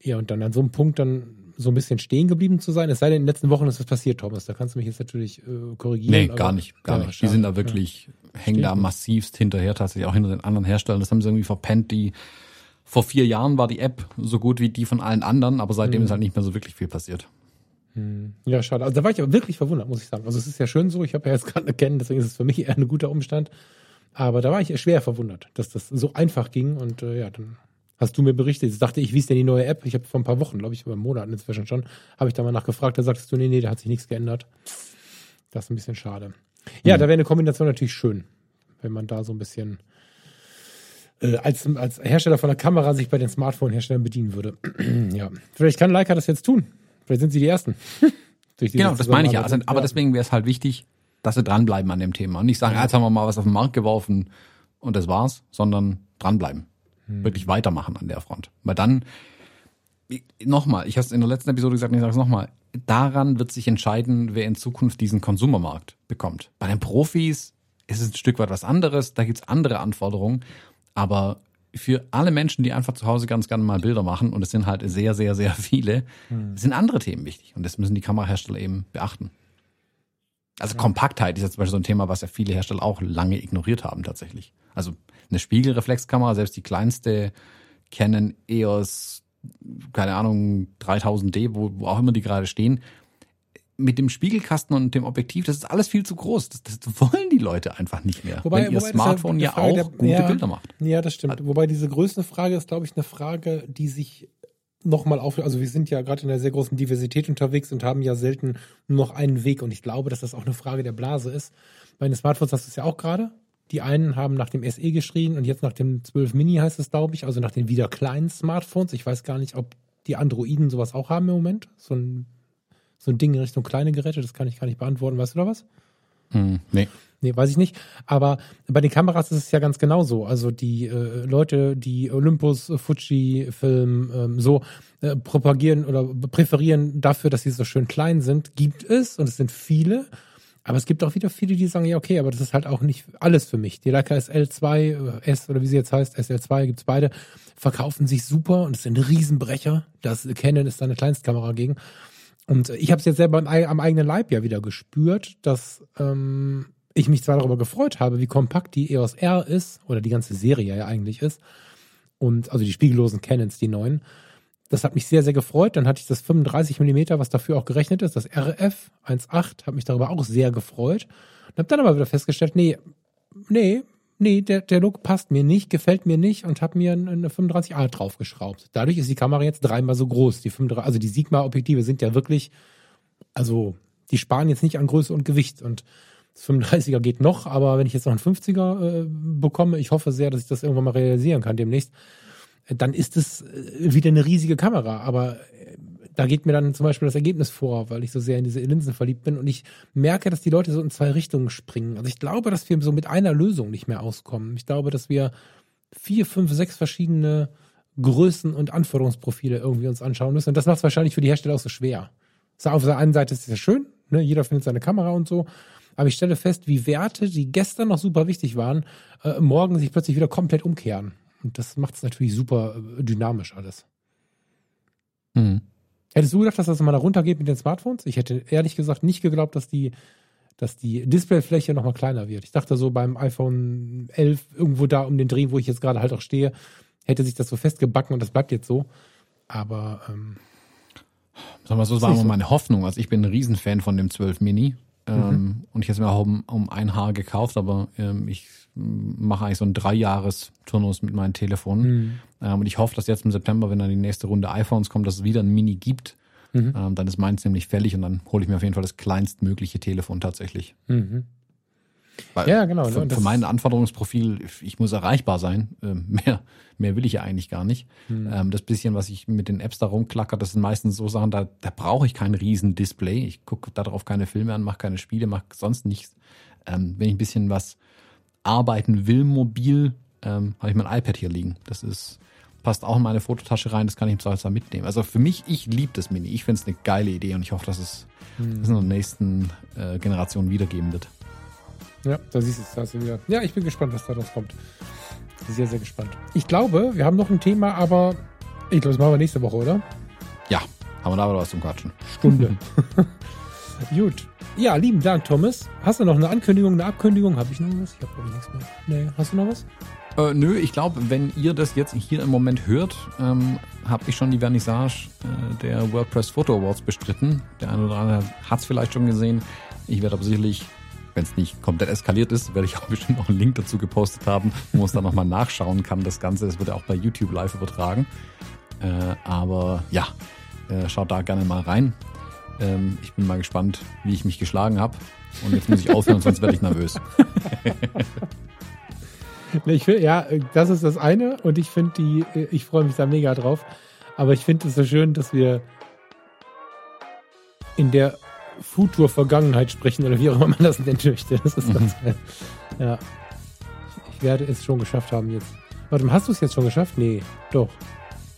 Ja, und dann an so einem Punkt dann so ein bisschen stehen geblieben zu sein. Es sei denn, in den letzten Wochen ist was passiert, Thomas. Da kannst du mich jetzt natürlich äh, korrigieren. Nee, gar nicht, gar ja, nicht. Die sind da wirklich, ja. hängen da massivst hinterher, tatsächlich auch hinter den anderen Herstellern. Das haben sie irgendwie verpennt. Die vor vier Jahren war die App so gut wie die von allen anderen, aber seitdem mhm. ist halt nicht mehr so wirklich viel passiert. Hm. Ja, schade. Also da war ich aber wirklich verwundert, muss ich sagen. Also es ist ja schön so, ich habe ja jetzt gerade erkennen, deswegen ist es für mich eher ein guter Umstand. Aber da war ich schwer verwundert, dass das so einfach ging und äh, ja, dann hast du mir berichtet. Jetzt dachte ich, wie ist denn die neue App? Ich habe vor ein paar Wochen, glaube ich, über Monaten inzwischen schon, habe ich da mal nachgefragt. Da sagtest du, nee, nee, da hat sich nichts geändert. Das ist ein bisschen schade. Ja, mhm. da wäre eine Kombination natürlich schön, wenn man da so ein bisschen äh, als, als Hersteller von der Kamera sich bei den Smartphone-Herstellern bedienen würde. ja, vielleicht kann Leica das jetzt tun. Vielleicht sind sie die Ersten. genau, das meine ich ja. Also, aber deswegen wäre es halt wichtig, dass sie dranbleiben an dem Thema und nicht sagen, ja. jetzt haben wir mal was auf den Markt geworfen und das war's, sondern dranbleiben hm. wirklich weitermachen an der Front. Weil dann, nochmal, ich habe es in der letzten Episode gesagt, ich sage es nochmal, daran wird sich entscheiden, wer in Zukunft diesen Konsumermarkt bekommt. Bei den Profis ist es ein Stück weit was anderes, da gibt's andere Anforderungen, aber für alle Menschen, die einfach zu Hause ganz gerne mal Bilder machen, und es sind halt sehr, sehr, sehr viele, hm. sind andere Themen wichtig. Und das müssen die Kamerahersteller eben beachten. Also ja. Kompaktheit ist jetzt zum Beispiel so ein Thema, was ja viele Hersteller auch lange ignoriert haben tatsächlich. Also eine Spiegelreflexkamera, selbst die kleinste Canon EOS, keine Ahnung, 3000D, wo, wo auch immer die gerade stehen, mit dem Spiegelkasten und dem Objektiv, das ist alles viel zu groß. Das, das wollen die Leute einfach nicht mehr. Wobei, wenn ihr Smartphone ja auch der, gute ja, Bilder macht. Ja, das stimmt. Wobei diese Größenfrage ist, glaube ich, eine Frage, die sich nochmal auf, also wir sind ja gerade in einer sehr großen Diversität unterwegs und haben ja selten nur noch einen Weg und ich glaube, dass das auch eine Frage der Blase ist. Bei den Smartphones hast du es ja auch gerade. Die einen haben nach dem SE geschrien und jetzt nach dem 12 Mini heißt es, glaube ich, also nach den wieder kleinen Smartphones. Ich weiß gar nicht, ob die Androiden sowas auch haben im Moment. So ein, so ein Ding in Richtung kleine Geräte, das kann ich gar nicht beantworten. Weißt du da was? Hm, nee. Nee, weiß ich nicht. Aber bei den Kameras ist es ja ganz genauso. Also die äh, Leute, die Olympus, Fuji Film ähm, so äh, propagieren oder präferieren dafür, dass sie so schön klein sind, gibt es und es sind viele. Aber es gibt auch wieder viele, die sagen, ja, okay, aber das ist halt auch nicht alles für mich. Die Leica SL2, äh, S oder wie sie jetzt heißt, SL2 gibt's beide, verkaufen sich super und es sind Riesenbrecher. Das Canon ist da eine Kleinstkamera gegen. Und ich habe es jetzt selber am eigenen Leib ja wieder gespürt, dass ähm, ich mich zwar darüber gefreut habe, wie kompakt die EOS R ist, oder die ganze Serie ja eigentlich ist, und also die spiegellosen Canons, die neuen, das hat mich sehr, sehr gefreut. Dann hatte ich das 35 Millimeter, was dafür auch gerechnet ist, das RF 1.8, hat mich darüber auch sehr gefreut. Und habe dann aber wieder festgestellt, nee, nee, nee, der, der Look passt mir nicht, gefällt mir nicht und habe mir eine 35A draufgeschraubt. Dadurch ist die Kamera jetzt dreimal so groß. Die 35, also die Sigma-Objektive sind ja wirklich, also die sparen jetzt nicht an Größe und Gewicht und das 35er geht noch, aber wenn ich jetzt noch einen 50er äh, bekomme, ich hoffe sehr, dass ich das irgendwann mal realisieren kann demnächst, äh, dann ist es äh, wieder eine riesige Kamera. Aber äh, da geht mir dann zum Beispiel das Ergebnis vor, weil ich so sehr in diese Linsen verliebt bin und ich merke, dass die Leute so in zwei Richtungen springen. Also ich glaube, dass wir so mit einer Lösung nicht mehr auskommen. Ich glaube, dass wir vier, fünf, sechs verschiedene Größen und Anforderungsprofile irgendwie uns anschauen müssen. Und das macht es wahrscheinlich für die Hersteller auch so schwer. Auf der einen Seite ist es ja schön, ne? jeder findet seine Kamera und so. Aber ich stelle fest, wie Werte, die gestern noch super wichtig waren, äh, morgen sich plötzlich wieder komplett umkehren. Und das macht es natürlich super äh, dynamisch alles. Mhm. Hättest du gedacht, dass das mal da runtergeht mit den Smartphones? Ich hätte ehrlich gesagt nicht geglaubt, dass die, dass die Displayfläche nochmal kleiner wird. Ich dachte so beim iPhone 11 irgendwo da um den Dreh, wo ich jetzt gerade halt auch stehe, hätte sich das so festgebacken und das bleibt jetzt so. Aber ähm, Sagen wir so, das war immer meine Hoffnung. Also ich bin ein Riesenfan von dem 12 Mini. Ähm, mhm. Und ich habe es mir auch um, um ein Haar gekauft, aber ähm, ich mache eigentlich so einen Dreijahres-Turnus mit meinen Telefonen. Mhm. Ähm, und ich hoffe, dass jetzt im September, wenn dann die nächste Runde iPhones kommt, dass es wieder ein Mini gibt. Mhm. Ähm, dann ist meins nämlich fällig und dann hole ich mir auf jeden Fall das kleinstmögliche Telefon tatsächlich. Mhm. Weil ja, genau. Für, für mein Anforderungsprofil, ich muss erreichbar sein. Ähm, mehr, mehr will ich ja eigentlich gar nicht. Mhm. Ähm, das bisschen, was ich mit den Apps da rumklacker, das sind meistens so Sachen, da, da brauche ich kein riesen Display. Ich gucke darauf keine Filme an, mache keine Spiele, mache sonst nichts. Ähm, wenn ich ein bisschen was arbeiten will, mobil, ähm, habe ich mein iPad hier liegen. Das ist passt auch in meine Fototasche rein, das kann ich im Zweifelsfall mitnehmen. Also für mich, ich liebe das Mini. Ich finde es eine geile Idee und ich hoffe, dass es mhm. das in der nächsten äh, Generation wiedergeben wird. Ja, da siehst du es, da hast du wieder. Ja, ich bin gespannt, was daraus kommt. Sehr, sehr gespannt. Ich glaube, wir haben noch ein Thema, aber ich glaube, das machen wir nächste Woche, oder? Ja, haben wir da aber was zum Quatschen. Stunde. Gut. Ja, lieben Dank, Thomas. Hast du noch eine Ankündigung, eine Abkündigung? Habe ich noch was? Ich habe nichts mehr. Nee, hast du noch was? Äh, nö, ich glaube, wenn ihr das jetzt hier im Moment hört, ähm, habe ich schon die Vernissage äh, der WordPress Photo Awards bestritten. Der eine oder andere hat es vielleicht schon gesehen. Ich werde aber sicherlich wenn es nicht komplett eskaliert ist, werde ich auch bestimmt noch einen Link dazu gepostet haben, wo man es dann nochmal nachschauen kann. Das Ganze, das wird ja auch bei YouTube live übertragen. Äh, aber ja, äh, schaut da gerne mal rein. Ähm, ich bin mal gespannt, wie ich mich geschlagen habe. Und jetzt muss ich aufhören, sonst werde ich nervös. ich find, ja, das ist das eine und ich finde die, ich freue mich da mega drauf. Aber ich finde es so schön, dass wir in der Futur-Vergangenheit sprechen oder wie auch immer man das nennen möchte. Das ist ganz mhm. geil. Ja. Ich werde es schon geschafft haben jetzt. Warte mal, hast du es jetzt schon geschafft? Nee, doch.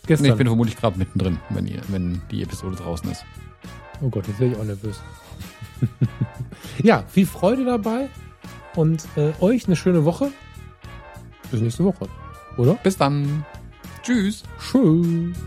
Gestern. Nee, ich bin vermutlich gerade mittendrin, wenn, ihr, wenn die Episode draußen ist. Oh Gott, jetzt werde ich auch nervös. ja, viel Freude dabei und äh, euch eine schöne Woche. Bis nächste Woche, oder? Bis dann. Tschüss. Tschüss.